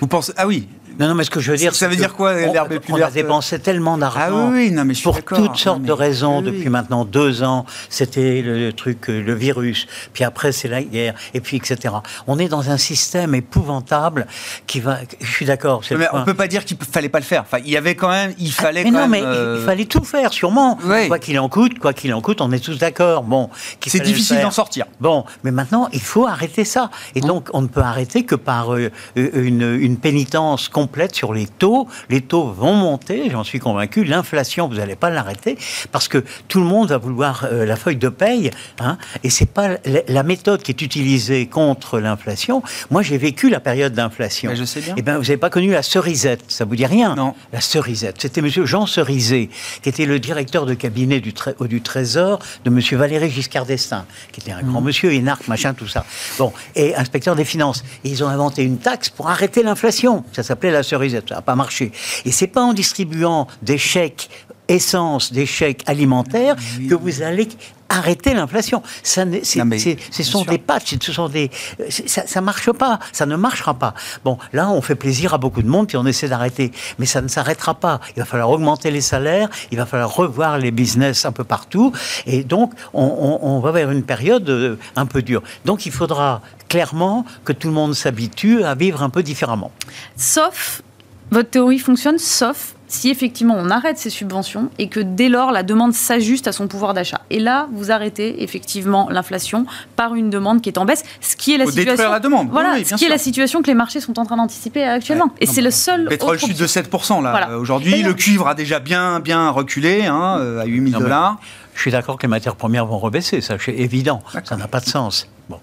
Vous pensez Ah oui, Non, non, mais ce que je veux dire, Ça veut dire quoi, l'herbe est plus on a dépensé tellement d'argent. Ah oui, non, mais je suis pour toutes sortes de mais- raisons oui, depuis maintenant deux ans. C'était le, truc, euh, le virus. Puis après, c'est la guerre. Et puis, etc. On est dans un système épouvantable qui va. Je suis d'accord. Mais on peut pas dire qu'il fallait pas le faire. Enfin, il y avait quand même, il fallait mais quand non, même. mais euh, il fallait tout faire, sûrement. Oui. Quoi qu'il en coûte, quoi qu'il en coûte, on est tous d'accord. Bon, C'est difficile d'en sortir. Bon, mais maintenant, il faut arrêter ça. Et donc, on ne peut arrêter que par euh, une, une pénitence complète sur les taux. Les taux vont monter, j'en suis convaincu. L'inflation, vous n'allez pas l'arrêter parce que tout le monde va vouloir euh, la feuille de paye. Hein, et c'est pas la, méthode qui est utilisée contre l'inflation. Moi, j'ai vécu la période d'inflation. Ouais, je sais bien. Eh ben, vous n'avez pas connu la cerisette. Ça vous dit rien Non. La cerisette. C'était Monsieur Jean Cerizet, qui était le directeur de cabinet du, Tré- du Trésor de Monsieur Valéry Giscard d'Estaing, qui était un grand monsieur, énarque, machin, tout ça. Bon, et inspecteur des finances. Et ils ont inventé une taxe pour arrêter l'inflation. Ça s'appelait la cerisette. Ça n'a pas marché. Et c'est pas en distribuant des chèques essence, des chèques alimentaires, que vous allez arrêter l'inflation. Ça, n'est- c'est- Non, mais c'est- ce sont sûr. des patchs, ce sont des, ça, ça marche pas, ça ne marchera pas. Bon, là, on fait plaisir à beaucoup de monde, puis on essaie d'arrêter, mais ça ne s'arrêtera pas. Il va falloir augmenter les salaires, il va falloir revoir les business un peu partout, et donc on, on- on va vers une période euh, un peu dure. Donc il faudra clairement que tout le monde s'habitue à vivre un peu différemment. Sauf, votre théorie fonctionne, sauf si effectivement on arrête ces subventions et que dès lors la demande s'ajuste à son pouvoir d'achat. Et là, vous arrêtez effectivement l'inflation par une demande qui est en baisse, ce qui est la Faut situation. détruire la demande. Voilà, Oui, oui, ce qui est la situation que les marchés sont en train d'anticiper actuellement. et c'est le seul. Le pétrole chute de 7% là. Voilà. Euh, Aujourd'hui, le cuivre a déjà bien, bien reculé hein, euh, à 8000 Non, mais- dollars. Je suis d'accord que les matières premières vont rebaisser, ça c'est évident, ça n'a pas de sens. Bon.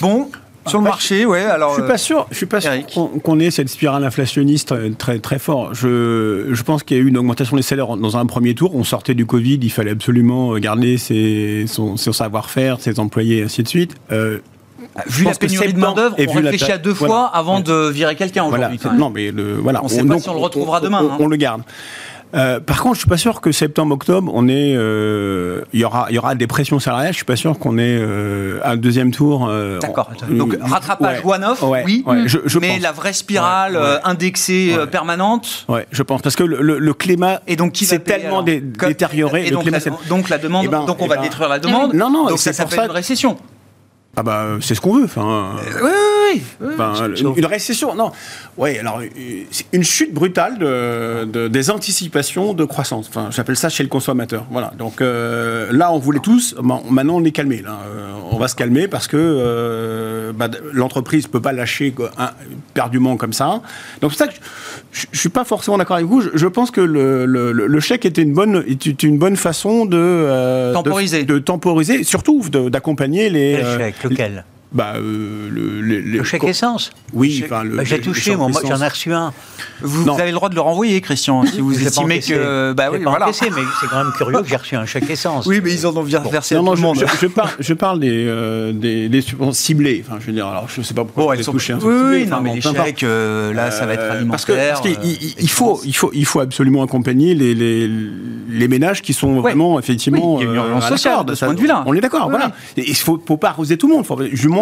Bon, sur le marché, ouais. Alors, Je suis euh, pas sûr, je suis pas sûr Eric. qu'on qu'on ait cette spirale inflationniste euh, très très fort. Je, je pense qu'il y a eu une augmentation des salaires dans un premier tour. On sortait du Covid, il fallait absolument garder ses, son, son savoir-faire, ses employés, et ainsi de suite. Euh, vu je la pense que pénurie de septembre- main d'œuvre, et on vu réfléchit à deux voilà. fois avant de virer quelqu'un aujourd'hui. Non, mais le, voilà. On sait pas si on le retrouvera demain, On, hein. on le garde. Euh, par contre, je suis pas sûr que septembre-octobre, on est, euh, il y aura, il y aura des pressions salariales. Je suis pas sûr qu'on ait euh, un deuxième tour. euh, D'accord. Donc euh, rattrapage ouais. one-off, Ouais, oui. ouais, je, je mais pense. la vraie spirale indexée permanente. Ouais, je pense parce que le, le- le climat Et donc payer, tellement dé- détérioré. Et le donc, climat la, s'est- donc la demande, Eh ben, donc on eh va ben, détruire la demande. Non, non, donc ça c'est s'appelle une récession. Ah bah euh, c'est ce qu'on veut. Enfin, Oui, oui, oui. une, une récession. Non. Oui, alors euh, une chute brutale de, de- des anticipations de croissance. Enfin, j'appelle ça chez le consommateur. Voilà. Donc euh, là, on voulait tous. Maintenant, on est calmé. Là, Euh, on va se calmer parce que bah, l'entreprise peut pas lâcher un- perdument comme ça. Donc c'est ça que je, je suis pas forcément d'accord avec vous. Je, je pense que le, le- le- chèque était une bonne, était une bonne façon de Temporiser. de, de temporiser, surtout d'accompagner les. Lequel? Bah, euh, le, le- le- Le chèque co- essence Oui, enfin, le. Bah, J'ai touché, moi, j'en ai reçu un. Vous, Non. vous avez le droit de le renvoyer, Christian, si vous estimez encaissé. que. Bah oui, pas voilà. encaissé, mais c'est quand même curieux que j'ai reçu un chèque essence. Oui, mais ils en ont bien versé Non, à non, tout le je, monde. je- je parle, je parle des, euh, des, des subventions ciblées. Enfin, je veux dire, alors je sais pas pourquoi Bon, elles sont touché un oui, oui, non, mais bon, les chèques, euh, là, ça va être alimentaire. Parce qu'il- il, il- il faut, essence. il, faut, il faut absolument accompagner les, les, les ménages qui sont vraiment, effectivement, à la corde. de ce Ça, point de vue-là. On est d'accord, voilà. Il faut, faut pas arroser tout le monde.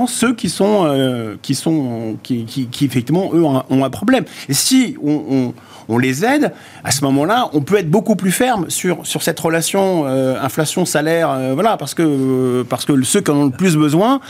Ceux qui sont, euh, qui sont, qui, effectivement, eux, ont un, problème. Et si on, on les aide, à ce moment-là, on peut être beaucoup plus ferme sur, sur cette relation euh, inflation-salaire, euh, voilà, parce que, euh, parce que ceux qui en ont le plus besoin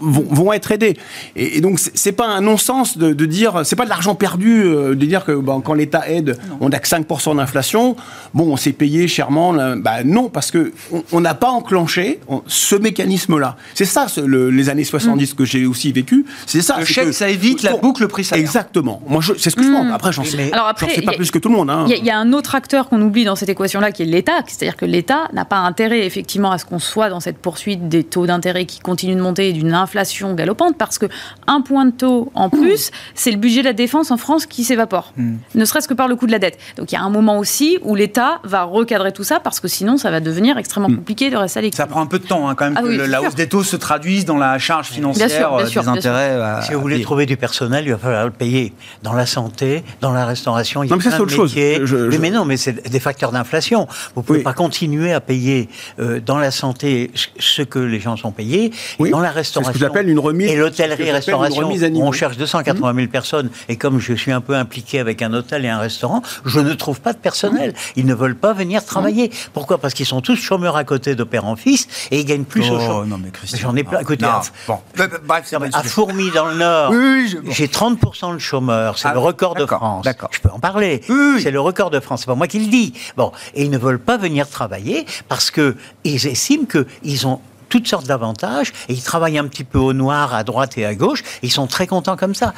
vont, vont être aidés. Et, et donc, c'est pas un non-sens de, de dire, c'est pas de l'argent perdu de dire que ben, quand l'État aide, on n'a que 5% d'inflation. Bon, on s'est payé chèrement. là. Bah, non, parce que on- n'a pas enclenché on- ce mécanisme-là. C'est ça, ce- le- les années 70 que j'ai aussi vécu. C'est ça. Le chèque, que- ça évite la boucle prix-salaire. Exactement. Moi, c'est ce que je pense. Après, j'en sais, après, pas y a- plus que tout le monde. hein. Il y, a- il y a un autre acteur qu'on oublie dans cette équation-là qui est l'État. C'est-à-dire que l'État n'a pas intérêt effectivement à ce qu'on soit dans cette poursuite des taux d'intérêt qui continuent de monter et d'une inflation galopante parce que un point de taux en plus, c'est le budget de la défense en France qui s'évapore. Ne serait-ce que par le coût de la dette. Donc il y a un moment aussi où l'État va recadrer tout ça parce que sinon ça va devenir extrêmement compliqué de rester à Ça l'équilibre. prend un peu de temps, hein, quand même, Ah que oui, le- c'est la sûr. hausse des taux se traduise dans la charge financière Bien sûr, bien euh, sûr, des bien sûr. intérêts. à- Si vous voulez trouver du personnel, il va falloir le payer. Dans la santé, dans la restauration, il Non, mais ça, c'est autre chose. Je- je- mais non, mais c'est des facteurs d'inflation. Vous pouvez Oui. pas continuer à payer euh, dans la santé ce que les gens sont payés, Oui. dans la ce restauration. que j'appelle une remise- Et ce que une remise où niveau. on cherche 280 000 personnes. Et comme je suis un peu impliqué avec un hôtel et un restaurant, je ne trouve pas de personnel. Ils ne veulent pas venir travailler. Pourquoi? Parce qu'ils sont tous chômeurs à côté de père en fils et ils gagnent plus au Oh, chômage. non, mais Christian. J'en ai plein. Écoutez, Non. à- Bon. Bref, pas mais le à. Fourmi dans le Nord, Oui, j'ai 30% de chômeurs. C'est Ah, le record de France. d'accord. Je peux en parler. Oui. C'est le record de France. C'est pas moi qui le dis. Bon, et ils ne veulent pas venir travailler parce que ils estiment qu'ils ont toutes sortes d'avantages et ils travaillent un petit peu au noir à droite et à gauche. Ils sont très contents comme ça.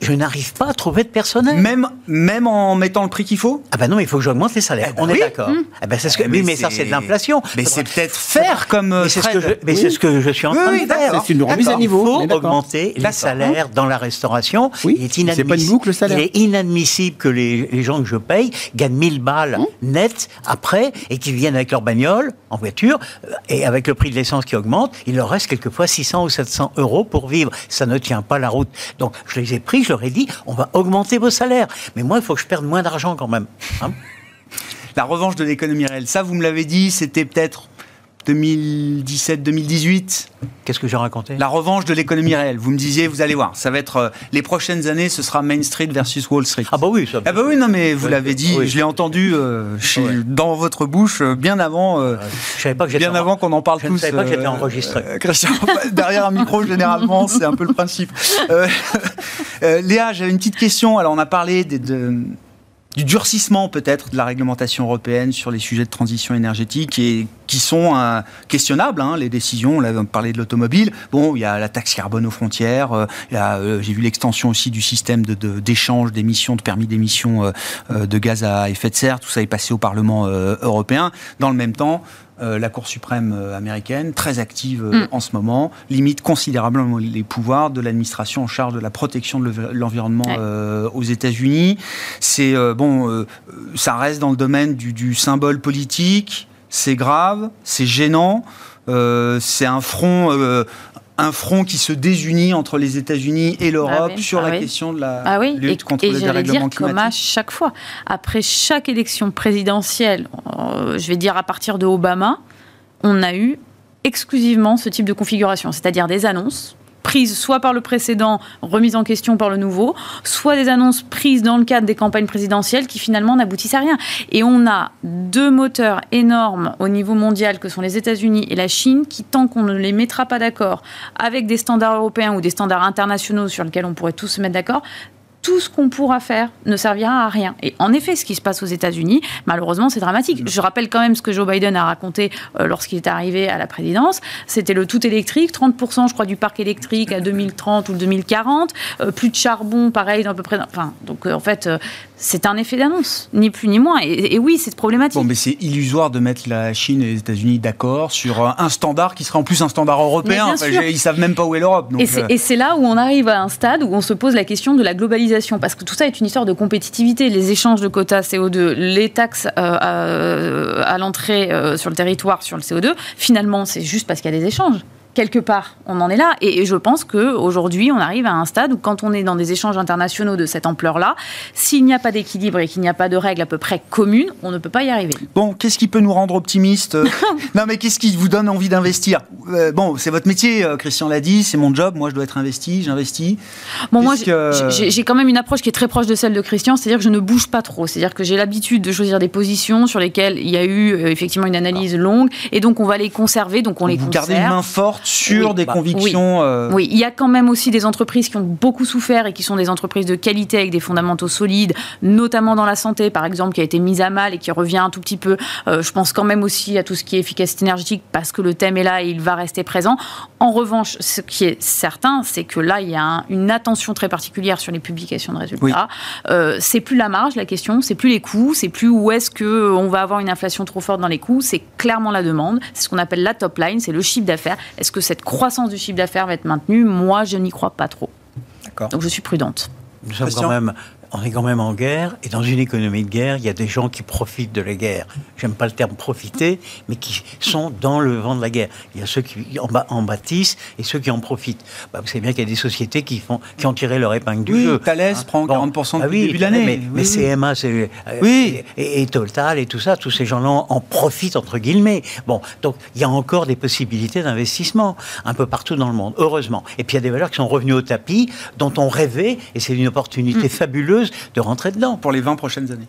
Je n'arrive pas à trouver de personnel. Même, même en mettant le prix qu'il faut? Ah ben non, il faut que j'augmente les salaires. Eh ben On oui. est d'accord. Eh ben c'est ce que. Eh, oui, mais mais ça c'est- de l'inflation. Mais c'est peut-être faire comme Mais c'est ce que je, ce que suis en train oui, de faire. d'accord. C'est une remise à niveau, Il faut augmenter les salaires dans la restauration. Oui, Il est c'est pas une inadmissible. boucle, le salaire. Il est inadmissible que les, les gens que je paye gagnent 1000 balles Hum. net après et qu'ils viennent avec leur bagnole en voiture euh, et avec le prix de l'essence qui augmente, il leur reste quelquefois 600 ou 700 euros pour vivre. Ça ne tient pas la route. Donc je les ai pris, je leur ai dit, on va augmenter vos salaires. Mais moi, il faut que je perde moins d'argent quand même. Hein La revanche de l'économie réelle, ça vous me l'avez dit, c'était peut-être 2017-2018. Qu'est-ce que j'ai raconté? La revanche de l'économie réelle. Vous me disiez, vous allez voir, ça va être euh, les prochaines années, ce sera Main Street versus Wall Street. Ah bah oui, ça. Ah bah oui, non mais vous l'avez dit, oui. je l'ai entendu euh, chez- Ouais. dans votre bouche euh, bien avant, Je savais pas que bien en- avant qu'on en parle Je tous. ne savais pas que j'étais enregistré. Christian, derrière un micro, généralement, c'est un peu le principe. Léa, j'avais une petite question. Alors, on a parlé des- de- du durcissement peut-être de la réglementation européenne sur les sujets de transition énergétique et qui sont euh, questionnables, hein, les décisions. On a parlé de l'automobile. Bon, il y a la taxe carbone aux frontières. euh, euh, J'ai vu l'extension aussi du système d'échange d'émissions, de permis d'émissions de gaz à effet de serre. Tout ça est passé au Parlement européen. Dans le même temps, euh, la Cour suprême euh, américaine, très active euh, Mm. en ce moment, limite considérablement les pouvoirs de l'administration en charge de la protection de l'env- l'environnement Ouais. euh, aux États-Unis. C'est bon, ça reste dans le domaine du, du symbole politique. C'est grave, c'est gênant. c'est un front. Un front qui se désunit entre les États-Unis et l'Europe Ah oui, sur ah la oui. question de la Ah oui, lutte et, contre et le dérèglement dire comme à climatique. chaque fois. Après chaque élection présidentielle, euh, je vais dire à partir de Obama, on a eu exclusivement ce type de configuration, c'est-à-dire des annonces prises soit par le précédent, remises en question par le nouveau, soit des annonces prises dans le cadre des campagnes présidentielles qui finalement n'aboutissent à rien. Et on a deux moteurs énormes au niveau mondial que sont les États-Unis et la Chine qui, tant qu'on ne les mettra pas d'accord avec des standards européens ou des standards internationaux sur lesquels on pourrait tous se mettre d'accord, tout ce qu'on pourra faire ne servira à rien. Et en effet, ce qui se passe aux États-Unis, malheureusement, c'est dramatique. Je rappelle quand même ce que Joe Biden a raconté euh, lorsqu'il est arrivé à la présidence. C'était le tout électrique, 30% je crois du parc électrique à 2030 ou 2040, euh, plus de charbon, pareil, d'à peu près. Enfin, donc euh, en fait, c'est un effet d'annonce, ni plus ni moins. Et, et oui, c'est problématique. Bon, mais c'est illusoire de mettre la Chine et les États-Unis d'accord sur un- standard qui serait en plus un standard européen. Enfin, ils savent même pas où est l'Europe. donc, et c'est là où on arrive à un stade où on se pose la question de la globalisation, parce que tout ça est une histoire de compétitivité. Les échanges de quotas CO2, les taxes euh, à, à l'entrée euh, sur le territoire sur le CO2, finalement, c'est juste parce qu'il y a des échanges. Quelque part, on en est là. Et, et je pense qu'aujourd'hui, on arrive à un stade où, quand on est dans des échanges internationaux de cette ampleur-là, s'il n'y a pas d'équilibre et qu'il n'y a pas de règles à peu près communes, on ne peut pas y arriver. Bon, qu'est-ce qui peut nous rendre optimistes? Non, mais qu'est-ce qui vous donne envie d'investir? Euh, Bon, c'est votre métier, euh, Christian l'a dit, c'est mon job. Moi, je dois être investi, j'investis. Bon, moi, que- j'ai- quand même une approche qui est très proche de celle de Christian, c'est-à-dire que je ne bouge pas trop. C'est-à-dire que j'ai l'habitude de choisir des positions sur lesquelles il y a eu euh, effectivement une analyse longue, et donc on va les conserver, donc on les vous conserve. gardez une main forte sur Oui, des bah, convictions. euh, Oui, il y a quand même aussi des entreprises qui ont beaucoup souffert et qui sont des entreprises de qualité avec des fondamentaux solides, notamment dans la santé, par exemple, qui a été mise à mal et qui revient un tout petit peu. Euh, je pense quand même aussi à tout ce qui est efficacité énergétique parce que le thème est là et il va rester présent. En revanche, ce qui est certain, c'est que là, il y a un- une attention très particulière sur les publications de résultats. Oui. Euh, c'est plus la marge, la question, c'est plus les coûts, c'est plus où est-ce que on va avoir une inflation trop forte dans les coûts, c'est clairement la demande. C'est ce qu'on appelle la top line, c'est le chiffre d'affaires. Est-ce que cette croissance du chiffre d'affaires va être maintenue Moi, je n'y crois pas trop. D'accord. Donc je suis prudente. Nous sommes Christian quand même on est quand même en guerre, et dans une économie de guerre, il y a des gens qui profitent de la guerre. J'aime pas le terme profiter, mais qui sont dans le vent de la guerre. Il y a ceux qui en, bâtissent et ceux qui en profitent. Bah, vous savez bien qu'il y a des sociétés qui, font, qui ont tiré leur épingle du Oui, jeu. Thales prend 40% Ah depuis le oui, début de l'année. Mais, mais Oui. CMA, c'est, euh, Oui. et, et Total et tout ça, tous ces gens-là en profitent entre guillemets. Bon, donc il y a encore des possibilités d'investissement un peu partout dans le monde, heureusement. Et puis il y a des valeurs qui sont revenues au tapis, dont on rêvait, et c'est une opportunité fabuleuse de rentrer dedans. Pour les 20 prochaines années.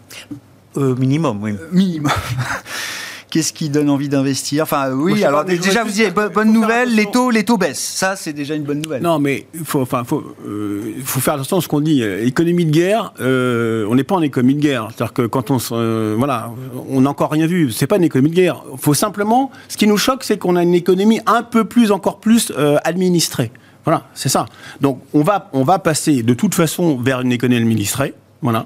Euh, minimum, oui. Minimum. Qu'est-ce qui donne envie d'investir? Enfin, oui, Moi, je sais alors pas, déjà, vous disiez, bo- bonne nouvelle, les taux, les taux baissent. Ça, c'est déjà une bonne nouvelle. Non, mais il faut, enfin, faut, euh, faut faire attention à ce qu'on dit. Euh, Économie de guerre, euh, on n'est pas en économie de guerre. C'est-à-dire que quand on, euh, voilà, on n'a encore rien vu. C'est pas une économie de guerre. Faut simplement, ce qui nous choque, c'est qu'on a une économie un peu plus, encore plus euh, administrée. Voilà, c'est ça. Donc, on va, on va passer de toute façon vers une économie administrée. Voilà.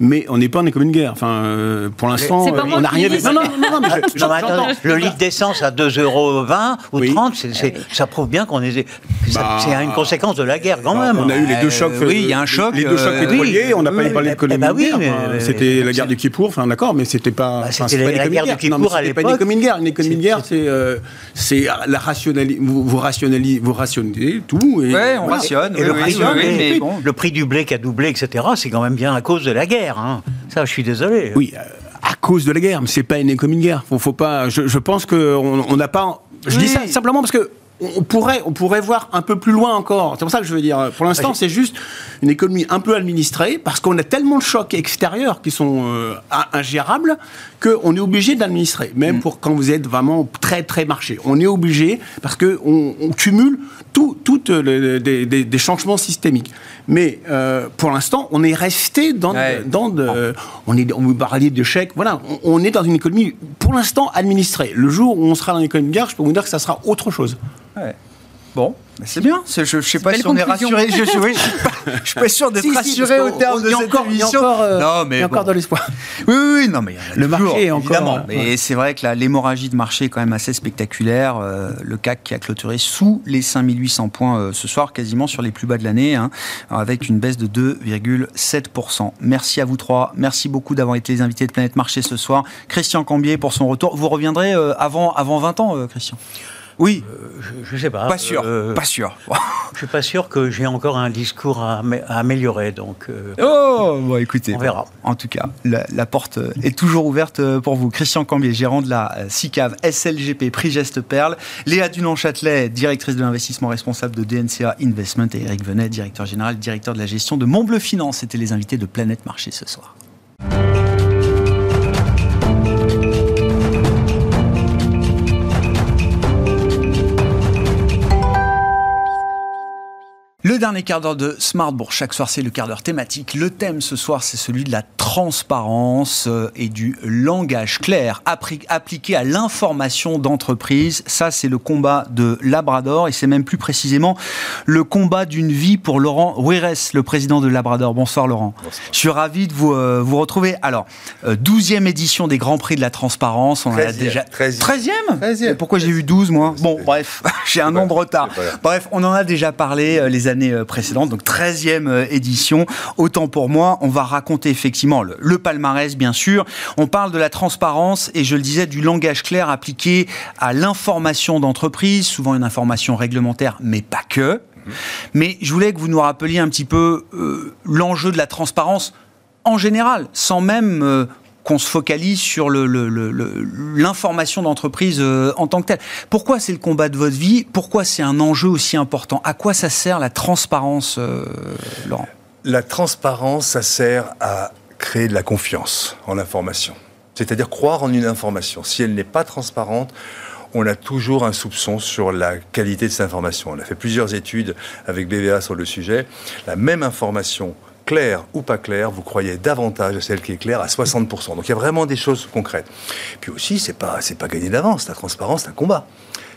Mais on n'est pas en économie de guerre. Enfin, euh, pour l'instant, euh, on n'a rien. Non, non, non, non, mais je- Non, mais j'entends. attendez, le litre d'essence à 2,20 euros ou Oui. 30, c'est- c'est- ça prouve bien qu'on est. Bah, c'est une conséquence de la guerre quand Bah, même. On a eu les deux Euh, chocs. oui, il y a un choc, Les deux chocs euh, pétroliers. oui, on n'a oui, pas oui, parlé eh ben de oui, guerre. mais- enfin, mais- C'était la guerre du Kippour. Enfin, d'accord, mais c'était pas. Bah, c'était la une guerre économie du Kippour à c'était pas une l'époque. économie de guerre. Une économie de C'est- guerre, c'est la rationali- vous, vous rationalisez, vous rationnez tout. Ouais, on rationne. Et oui, le, oui, prix, oui, du oui, blé, mais bon. le prix du blé qui a doublé, etc., c'est quand même bien à cause de la guerre. hein. Ça, je suis désolé. Oui, euh, à cause de la guerre, mais c'est pas une économie de guerre. Faut, faut pas. Je, je pense que on on n'a pas. Je Oui. dis ça simplement parce que. On pourrait, on pourrait voir un peu plus loin encore. C'est pour ça que je veux dire. Pour l'instant, c'est juste une économie un peu administrée parce qu'on a tellement de chocs extérieurs qui sont euh, in- ingérables qu'on est obligé d'administrer, même pour quand vous êtes vraiment très très marché. On est obligé parce que on, on cumule tout, toutes le- des, des- des changements systémiques. Mais euh, pour l'instant, on est resté dans, Ouais. dans de, on est, on vous parlait de chèques, voilà, on, on est dans une économie pour l'instant administrée. Le jour où on sera dans une économie de guerre, je peux vous dire que ça sera autre chose. Ouais. Bon, c'est bien. Je ne sais pas si on est rassuré. Je, je suis pas, je suis pas sûr d'être Si, si, rassuré parce au terme on- de cette encore, il y a émission. encore, euh, non, mais il y a encore de l'espoir. Oui, oui, oui, non, mais il y Le toujours, marché est encore, évidemment. euh, Mais c'est vrai que l'hémorragie de marché est quand même assez spectaculaire. Euh, le CAC qui a clôturé sous les 5800 points euh, ce soir, quasiment sur les plus bas de l'année, hein, avec une baisse de 2,7%. Merci à vous trois. Merci beaucoup d'avoir été les invités de Planète Marché ce soir. Christian Cambier pour son retour. Vous reviendrez euh, avant, avant 20 ans, euh, Christian? Oui, Je, je sais pas. pas sûr. Euh, Pas sûr. Je suis pas sûr que j'ai encore un discours à, amé- à améliorer, donc euh, Oh, bon, écoutez. on verra. En tout cas, la, la porte euh, est toujours ouverte euh, pour vous. Christian Cambier, gérant de la euh, SICAV SLGP Prix Geste Perle. Léa Dunon-Châtelet, directrice de l'investissement responsable de DNCA Investment. Et Eric Venet, directeur général, directeur de la gestion de Montbleu Finance. C'était les invités de Planète Marché ce soir. Le dernier quart d'heure de Smart Bourse, chaque soir c'est le quart d'heure thématique. Le thème ce soir c'est celui de la transparence euh, et du langage clair appliqué à l'information d'entreprise. Ça c'est le combat de Labrador et c'est même plus précisément le combat d'une vie pour Laurent Ouérès, le président de Labrador. Bonsoir Laurent. Je suis ravi de vous, euh, vous retrouver. Alors, euh, 12e édition des Grands Prix de la Transparence. On en a 13e, déjà... 13e. 13e 13e. Et Pourquoi j'ai eu 12 moi? Bon, bref, j'ai un an de retard. Bref, on en a déjà parlé euh, les années euh, précédentes, donc 13e euh, édition. Autant pour moi, on va raconter effectivement le, palmarès, bien sûr. On parle de la transparence et je le disais, du langage clair appliqué à l'information d'entreprise, souvent une information réglementaire, mais pas que. Mais je voulais que vous nous rappeliez un petit peu euh, l'enjeu de la transparence en général, sans même qu'on se focalise sur l'information d'entreprise euh, en tant que telle. Pourquoi c'est le combat de votre vie? Pourquoi c'est un enjeu aussi important? À quoi ça sert la transparence, euh, Laurent? La transparence, ça sert à créer de la confiance en l'information. C'est-à-dire croire en une information. Si elle n'est pas transparente, on a toujours un soupçon sur la qualité de cette information. On a fait plusieurs études avec BVA sur le sujet. La même information, claire ou pas claire, vous croyez davantage à celle qui est claire à 60%. Donc il y a vraiment des choses concrètes. Puis aussi, c'est pas, c'est pas gagné d'avance. La transparence, c'est un combat.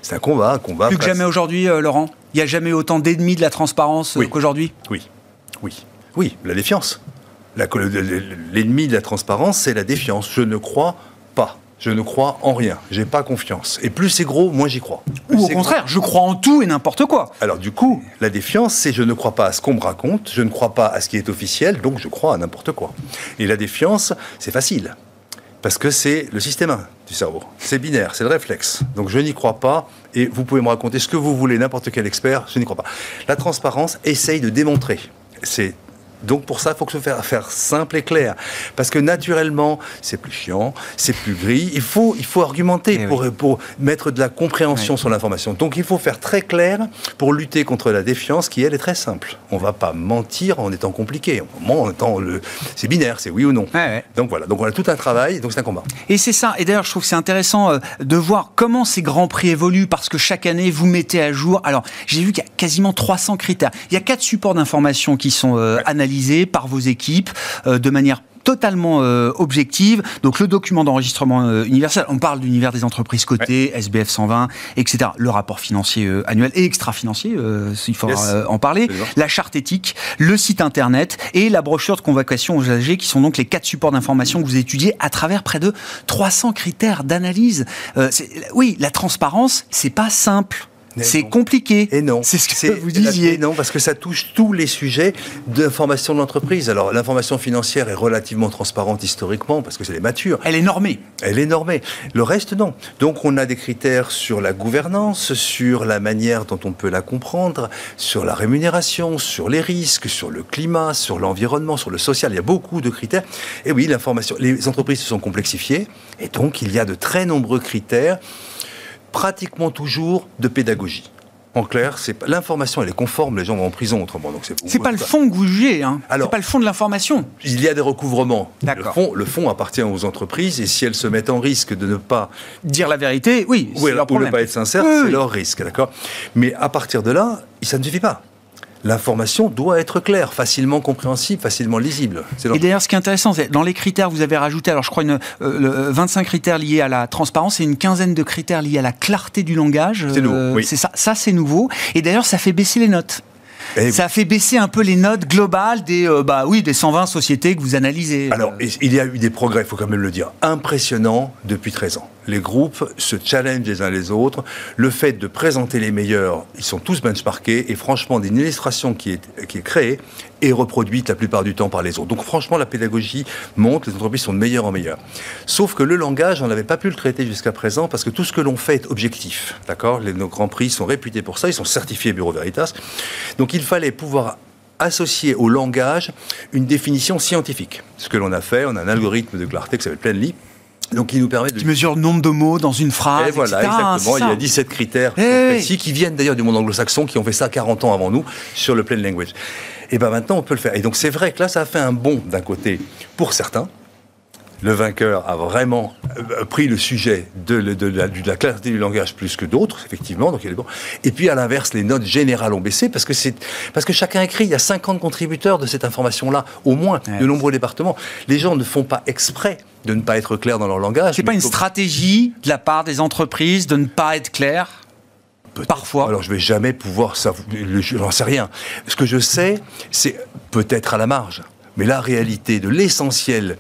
C'est un combat, un combat. Plus que jamais aujourd'hui, euh, Laurent Il n'y a jamais autant d'ennemis de la transparence euh, Oui. qu'aujourd'hui Oui, oui, oui, la défiance. L'ennemi de la transparence, c'est la défiance. Je ne crois pas Je ne crois en rien. J'ai pas confiance. Et plus c'est gros, moins j'y crois. Plus Ou au contraire, je crois en tout et n'importe quoi. alors du coup, la défiance, c'est je ne crois pas à ce qu'on me raconte, je ne crois pas à ce qui est officiel, donc je crois à n'importe quoi. Et la défiance, c'est facile. Parce que c'est le système 1 du cerveau. C'est binaire, c'est le réflexe. Donc je n'y crois pas, et vous pouvez me raconter ce que vous voulez, n'importe quel expert, je n'y crois pas. La transparence essaye de démontrer. C'est donc pour ça, il faut que ce faire, faire simple et clair. Parce que naturellement, c'est plus chiant, c'est plus gris. Il faut, il faut argumenter Eh pour, pour mettre de la compréhension sur l'information. Donc il faut faire très clair pour lutter contre la défiance qui, elle, est très simple. On ne va pas mentir en étant compliqué. En étant le... C'est binaire, c'est oui ou non. Ouais, ouais. Donc voilà, donc on a tout un travail, donc c'est un combat. Et c'est ça. Et d'ailleurs, je trouve que c'est intéressant euh, de voir comment ces grands prix évoluent parce que chaque année, vous mettez à jour. Alors, j'ai vu qu'il y a quasiment 300 critères. Il y a quatre supports d'information qui sont euh, analysés par vos équipes euh, de manière totalement euh, objective. Donc le document d'enregistrement euh, universel, on parle d'univers des entreprises cotées, SBF 120, etc. Le rapport financier euh, annuel et extra-financier, il faudra Yes. en parler. La charte éthique, le site internet et la brochure de convocation aux usagers qui sont donc les quatre supports d'information que vous étudiez à travers près de 300 critères d'analyse. Oui, la transparence, c'est pas simple. C'est compliqué. Et non. C'est ce que vous disiez. Et non, parce que ça touche tous les sujets d'information de l'entreprise. Alors, l'information financière est relativement transparente historiquement, parce que c'est les matures. Elle est normée. Elle est normée. Le reste, non. Donc, on a des critères sur la gouvernance, sur la manière dont on peut la comprendre, sur la rémunération, sur les risques, sur le climat, sur l'environnement, sur le social. Il y a beaucoup de critères. Et oui, l'information. Les entreprises se sont complexifiées, et donc il y a de très nombreux critères, pratiquement toujours de pédagogie. En clair, c'est l'information, elle est conforme, les gens vont en prison autrement. Donc c'est C'est pas le fond que vous jugez, hein. Alors- c'est pas le fond de l'information. il y a des recouvrements. Le fonds, le appartient aux entreprises et si elles se mettent en risque de ne pas Dire la vérité, oui, ou, c'est alors, leur ou ne pas être sincère, Oui, c'est oui. leur risque, d'accord? Mais à partir de là, ça ne suffit pas. L'information doit être claire, facilement compréhensible, facilement lisible. Et d'ailleurs, ce qui est intéressant, c'est dans les critères, vous avez rajouté, alors je crois, une, euh, le- euh, 25 critères liés à la transparence et une quinzaine de critères liés à la clarté du langage. C'est nouveau, oui. Ça, ça c'est nouveau. Et d'ailleurs, ça fait baisser les notes. Et- Ça fait baisser un peu les notes globales des, euh, bah oui, des 120 sociétés que vous analysez. Alors, il y a eu des progrès, il faut quand même le dire, impressionnants depuis 13 ans. Les groupes se challengent les uns les autres. Le fait de présenter les meilleurs, ils sont tous benchmarkés. Et franchement, d'une illustration qui est, créée est reproduite la plupart du temps par les autres. Donc franchement, la pédagogie monte, les entreprises sont de meilleur en meilleur. Sauf que le langage, on n'avait pas pu le traiter jusqu'à présent parce que tout ce que l'on fait est objectif. D'accord? Nos grands prix sont réputés pour ça, ils sont certifiés Bureau Veritas. Donc il fallait pouvoir associer au langage une définition scientifique. Ce que l'on a fait, on a un algorithme de clarté qui s'appelle Planly, donc qui nous permet de... Qui mesure le nombre de mots dans une phrase. Et voilà, etc. exactement. Il y a 17 critères Eh précis qui viennent d'ailleurs du monde anglo-saxon, qui ont fait ça 40 ans avant nous sur le plain language. Et bien maintenant, on peut le faire. Et donc c'est vrai que là, ça a fait un bond d'un côté pour certains. Le vainqueur a vraiment euh, pris le sujet de, de- de la, de la clarté du langage plus que d'autres, effectivement. Donc il est bon. Et puis à l'inverse, les notes générales ont baissé parce que c'est parce que chacun écrit. Il y a 50 contributeurs de cette information-là, au moins, Ouais. de nombreux départements. Les gens ne font pas exprès de ne pas être clairs dans leur langage. C'est pas une faut- stratégie de la part des entreprises de ne pas être clair? Parfois. Alors, je vais jamais pouvoir ça. J'en sais rien. Ce que je sais, c'est peut-être à la marge. Mais la réalité de l'essentiel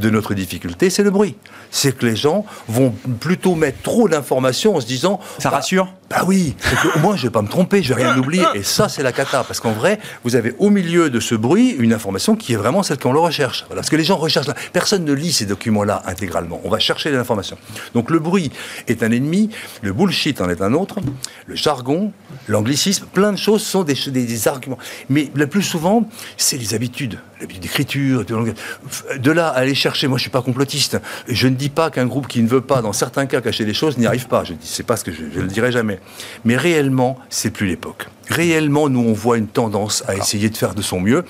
de notre difficulté, c'est le bruit. C'est que les gens vont plutôt mettre trop d'informations en se disant Ça bah, rassure Bah oui, que au moins je vais pas me tromper, je vais rien oublier. Et ça, c'est la cata. Parce qu'en vrai, vous avez au milieu de ce bruit une information qui est vraiment celle qu'on le recherche. Voilà. Parce que les gens recherchent. là. Personne ne lit ces documents-là intégralement. On va chercher l'information. Donc le bruit est un ennemi, le bullshit en est un autre, le jargon, l'anglicisme, plein de choses sont des, des- des arguments. Mais le plus souvent, c'est les habitudes, l'habitude d'écriture, de. De là à aller chercher, moi je suis pas complotiste. Je ne dis pas qu'un groupe qui ne veut pas, dans certains cas, cacher des choses, n'y arrive pas. Je dis, c'est pas ce que je, je le dirai jamais. Mais réellement, c'est plus l'époque. Réellement, nous, on voit une tendance à essayer de faire de son mieux.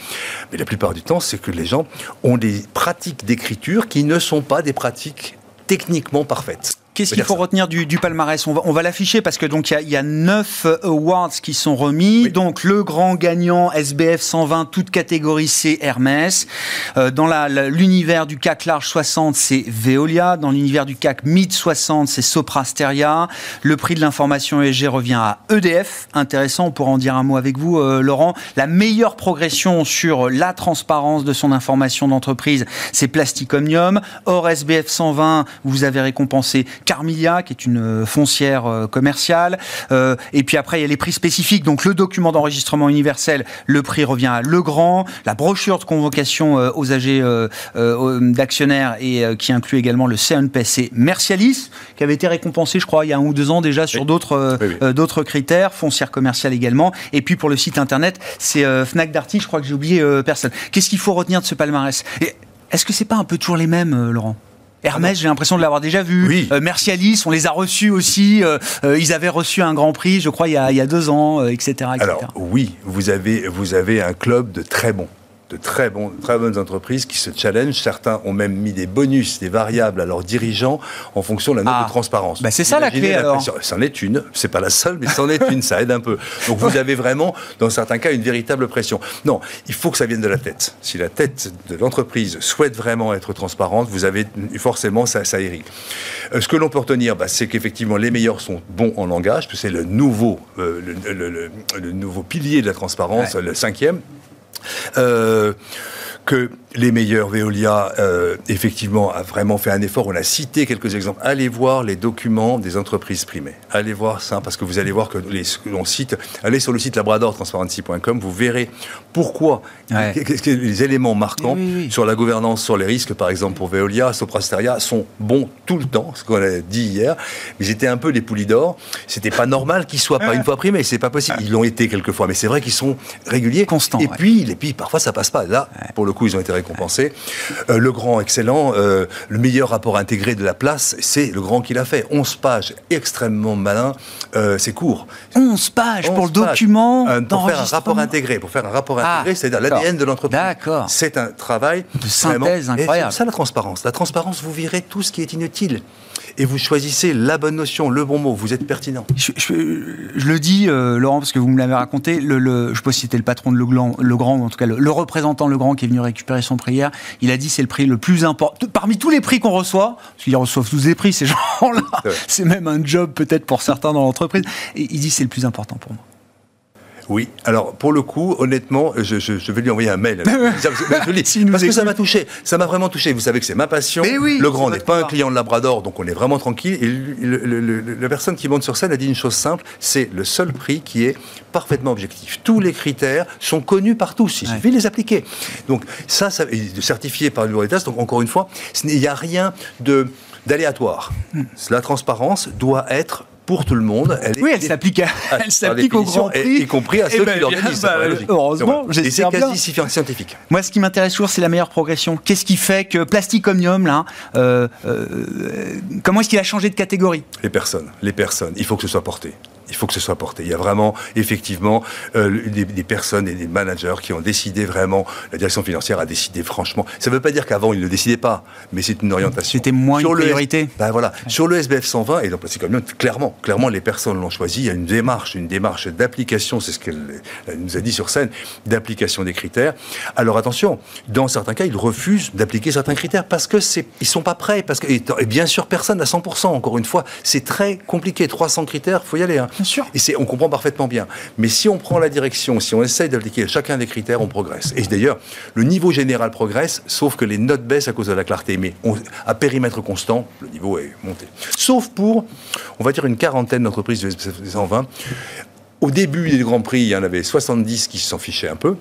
Mais la plupart du temps, c'est que les gens ont des pratiques d'écriture qui ne sont pas des pratiques techniquement parfaites. Qu'est-ce qu'il faut ça. retenir du, du palmarès On va, on va l'afficher parce que donc il y a- il y, a neuf euh, awards qui sont remis. Oui. Donc le grand gagnant SBF 120, toute catégorie C, Hermès. Euh, dans l'univers du CAC large 60, c'est Veolia. Dans l'univers du CAC mid 60, c'est Soprasteria. Le prix de l'information ESG revient à EDF. Intéressant, on pourra en dire un mot avec vous, euh, Laurent. La meilleure progression sur la transparence de son information d'entreprise, c'est Plastic Omnium. Or SBF 120, vous avez récompensé Carmilia, qui est une euh, foncière euh, commerciale. Euh, et puis après, il y a les prix spécifiques. Donc le document d'enregistrement universel, le prix revient à Legrand. La brochure de convocation euh, aux AG euh, d'actionnaires et qui inclut également le CNP, c'est Mercialis, qui avait été récompensé, je crois, il y a un ou deux ans déjà sur Oui. d'autres Oui, oui. d'autres critères, foncière commerciale également. Et puis pour le site internet, c'est Fnac Darty, je crois que j'ai oublié personne. Qu'est-ce qu'il faut retenir de ce palmarès? Et Est-ce que c'est pas un peu toujours les mêmes, Laurent? Hermès, j'ai l'impression de l'avoir déjà vu. Oui. Euh, Mercialis, on les a reçus aussi. euh, euh, ils avaient reçu un grand prix, je crois, il y a, il y a deux ans, euh, etc., etc. Alors oui, vous avez, vous avez un club de très bons, de très, bonnes entreprises qui se challengent. Certains ont même mis des bonus, des variables à leurs dirigeants en fonction de la note Ah. de transparence. Bah, c'est ça, la clé, alors. pression. C'en est une, c'est pas la seule, mais c'en est une, ça aide un peu. Donc vous avez vraiment, dans certains cas, une véritable pression. Non, il faut que ça vienne de la tête. Si la tête de l'entreprise souhaite vraiment être transparente, vous avez forcément ça, ça irrigue. Euh, ce que l'on peut retenir, bah, c'est qu'effectivement les meilleurs sont bons en langage, c'est le nouveau, euh, le, le- le- le nouveau pilier de la transparence, le cinquième. Euh, que les meilleurs Veolia, euh, effectivement, a vraiment fait un effort. On a cité quelques exemples. Allez voir les documents des entreprises primées. Allez voir ça, parce que vous allez voir que les, l'on cite. Allez sur le site labradortransparency.com, vous verrez pourquoi Ouais. les éléments marquants Oui, oui, oui. sur la gouvernance, sur les risques, par exemple pour Veolia, Soprasteria, sont bons tout le temps, ce qu'on a dit hier. Mais ils étaient un peu les poulies d'or. C'était pas normal qu'ils soient pas une fois primés. C'est pas possible. Ils l'ont été quelques fois, mais c'est vrai qu'ils sont réguliers. Constants, Et ouais. puis, et puis parfois ça passe pas. Là, pour le coup, ils ont été récompensés. Euh, le grand, excellent. euh, le meilleur rapport intégré de la place, c'est le grand qu'il a fait. 11 pages, extrêmement malin. Euh, c'est court. 11 pages pour 11 le pages. document pour faire un rapport intégré, pour faire un rapport Ah, intégré, c'est-à-dire l'ADN de l'entreprise. D'accord. C'est un travail De synthèse vraiment- incroyable. C'est ça la transparence. La transparence, vous virez tout ce qui est inutile et vous choisissez la bonne notion, le bon mot. Vous êtes pertinent. Je, je- je le dis, euh, Laurent, parce que vous me l'avez raconté. Le, le- je ne sais pas si c'était le patron de Legrand, Legrand, ou en tout cas le, le représentant Legrand qui est venu récupérer son prix hier. Il a dit c'est le prix le plus important. Parmi tous les prix qu'on reçoit, parce qu'ils reçoivent tous des prix, ces gens-là, c'est même un job peut-être pour certains dans l'entreprise. Et il dit c'est le plus important pour moi. Oui. Alors, pour le coup, honnêtement, je, je- je vais lui envoyer un mail. Je dis, parce que ça m'a touché. Ça m'a vraiment touché. Vous savez que c'est ma passion. Mais oui, le grand n'est pas un client de Labrador, donc on est vraiment tranquille. Et lui- le- le- le- la personne qui monte sur scène a dit une chose simple c'est le seul prix qui est parfaitement objectif. Tous les critères sont connus par tous. Il Ouais. suffit de les appliquer. Donc, ça, ça est certifié par le bureau d'État. Donc, encore une fois, il n'y a rien de d'aléatoire. Hmm. La transparence doit être pour tout le monde. Elle est Oui, elle s'applique, elle au grand prix, y compris à Eh ceux ben, qui l'organisent. bah, paraît logique. heureusement, Et c'est bien. quasi scientifique. Moi, ce qui m'intéresse toujours, c'est la meilleure progression. Qu'est-ce qui fait que Plastic Omnium, là, euh, euh, comment est-ce qu'il a changé de catégorie? Les personnes, les personnes, il faut que ce soit porté. Il faut que ce soit porté. Il y a vraiment, effectivement, euh, des, des personnes et des managers qui ont décidé vraiment, la direction financière a décidé franchement. Ça ne veut pas dire qu'avant, ils ne le décidaient pas, mais c'est une orientation. C'était moins une le- priorité. Ben voilà. Sur le SBF 120, et donc c'est même clairement, clairement, les personnes l'ont choisi. Il y a une démarche, une démarche d'application, c'est ce qu'elle elle nous a dit sur scène, d'application des critères. Alors attention, dans certains cas, ils refusent d'appliquer certains critères parce que c'est, ils sont pas prêts, parce que et, et bien sûr, personne à 100%. Encore une fois, c'est très compliqué. 300 critères, faut y aller. hein. Bien sûr. Et on comprend parfaitement bien. Mais si on prend la direction, si on essaye d'appliquer chacun des critères, on progresse. Et d'ailleurs, le niveau général progresse, sauf que les notes baissent à cause de la clarté. Mais à périmètre constant, le niveau est monté. Sauf pour, on va dire, une quarantaine d'entreprises de 120. Au début des Grands Prix, il y en avait 70 qui s'en fichaient un peu.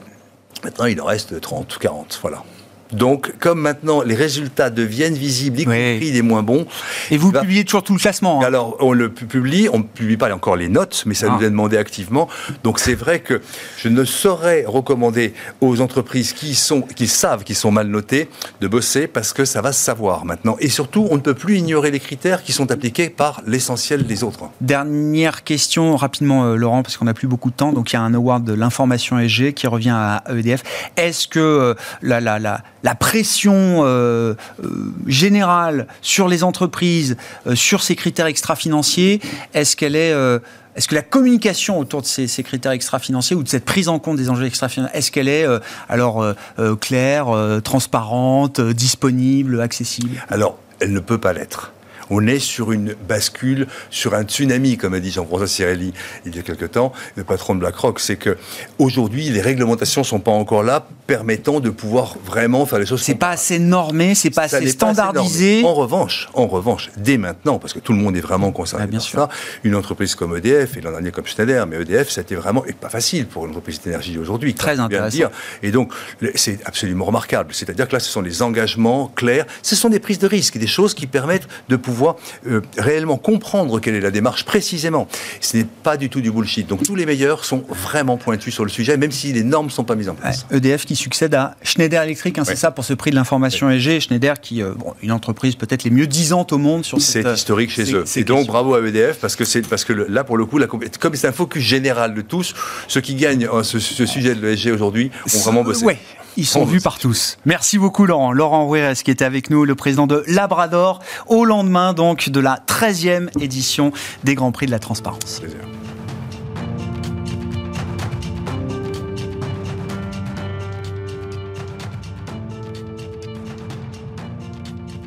Maintenant, il en reste 30, 40. Voilà. Donc, comme maintenant les résultats deviennent visibles, y Oui. compris les moins bons, Et vous va- publiez toujours tout le classement. hein. alors, on le pu- publie, on ne publie pas encore les notes, mais ça Ah. nous est demandé activement. Donc, c'est vrai que je ne saurais recommander aux entreprises qui, sont, qui savent qu'ils sont mal notées de bosser parce que ça va se savoir maintenant. Et surtout, on ne peut plus ignorer les critères qui sont appliqués par l'essentiel des autres. Dernière question rapidement, euh, Laurent, parce qu'on n'a plus beaucoup de temps. Donc il y a un award de l'information SG qui revient à EDF. Est-ce que euh, la, la, la, la pression euh, euh, générale sur les entreprises, euh, sur ces critères extra-financiers, est-ce est... est-ce que la communication autour de ces, critères extra-financiers ou de cette prise en compte des enjeux extra-financiers, est-ce qu'elle est, alors claire, transparente, disponible, accessible? Alors, elle ne peut pas l'être on est sur une bascule, sur un tsunami, comme a dit Jean-François Cirelli il y a quelque temps, le patron de BlackRock. C'est que aujourd'hui, les réglementations sont pas encore là, permettant de pouvoir vraiment faire les choses. C'est pas assez normé, c'est pas assez standardisé. en revanche, en revanche, dès maintenant, parce que tout le monde est vraiment concerné bien par sûr. ça, une entreprise comme EDF et l'an dernier comme Schneider, mais EDF, c'était vraiment et pas facile pour une entreprise d'énergie aujourd'hui. Très intéressant. Dire. Et donc, c'est absolument remarquable. C'est-à-dire que là, ce sont des engagements clairs, ce sont des prises de risques, des choses qui permettent de pouvoir euh, réellement comprendre quelle est la démarche précisément. Ce n'est pas du tout du bullshit. Donc tous les meilleurs sont vraiment pointus sur le sujet, même si les normes ne sont pas mises en place. EDF qui succède à Schneider Electric, hein, c'est ça pour ce prix de l'information EG. Schneider qui, euh, bon, une entreprise peut-être les mieux disantes au monde sur C'est historique chez eux. Et donc bravo à EDF parce que c'est parce que là pour le coup, la, comme c'est un focus général de tous, ceux qui gagnent euh, ce, sujet de l'ESG aujourd'hui ont vraiment bossé. Ils sont vus par tous. Merci beaucoup Laurent. Laurent Rouérez qui était avec nous, le président de Labrador, au lendemain donc de la 13e édition des Grands Prix de la Transparence.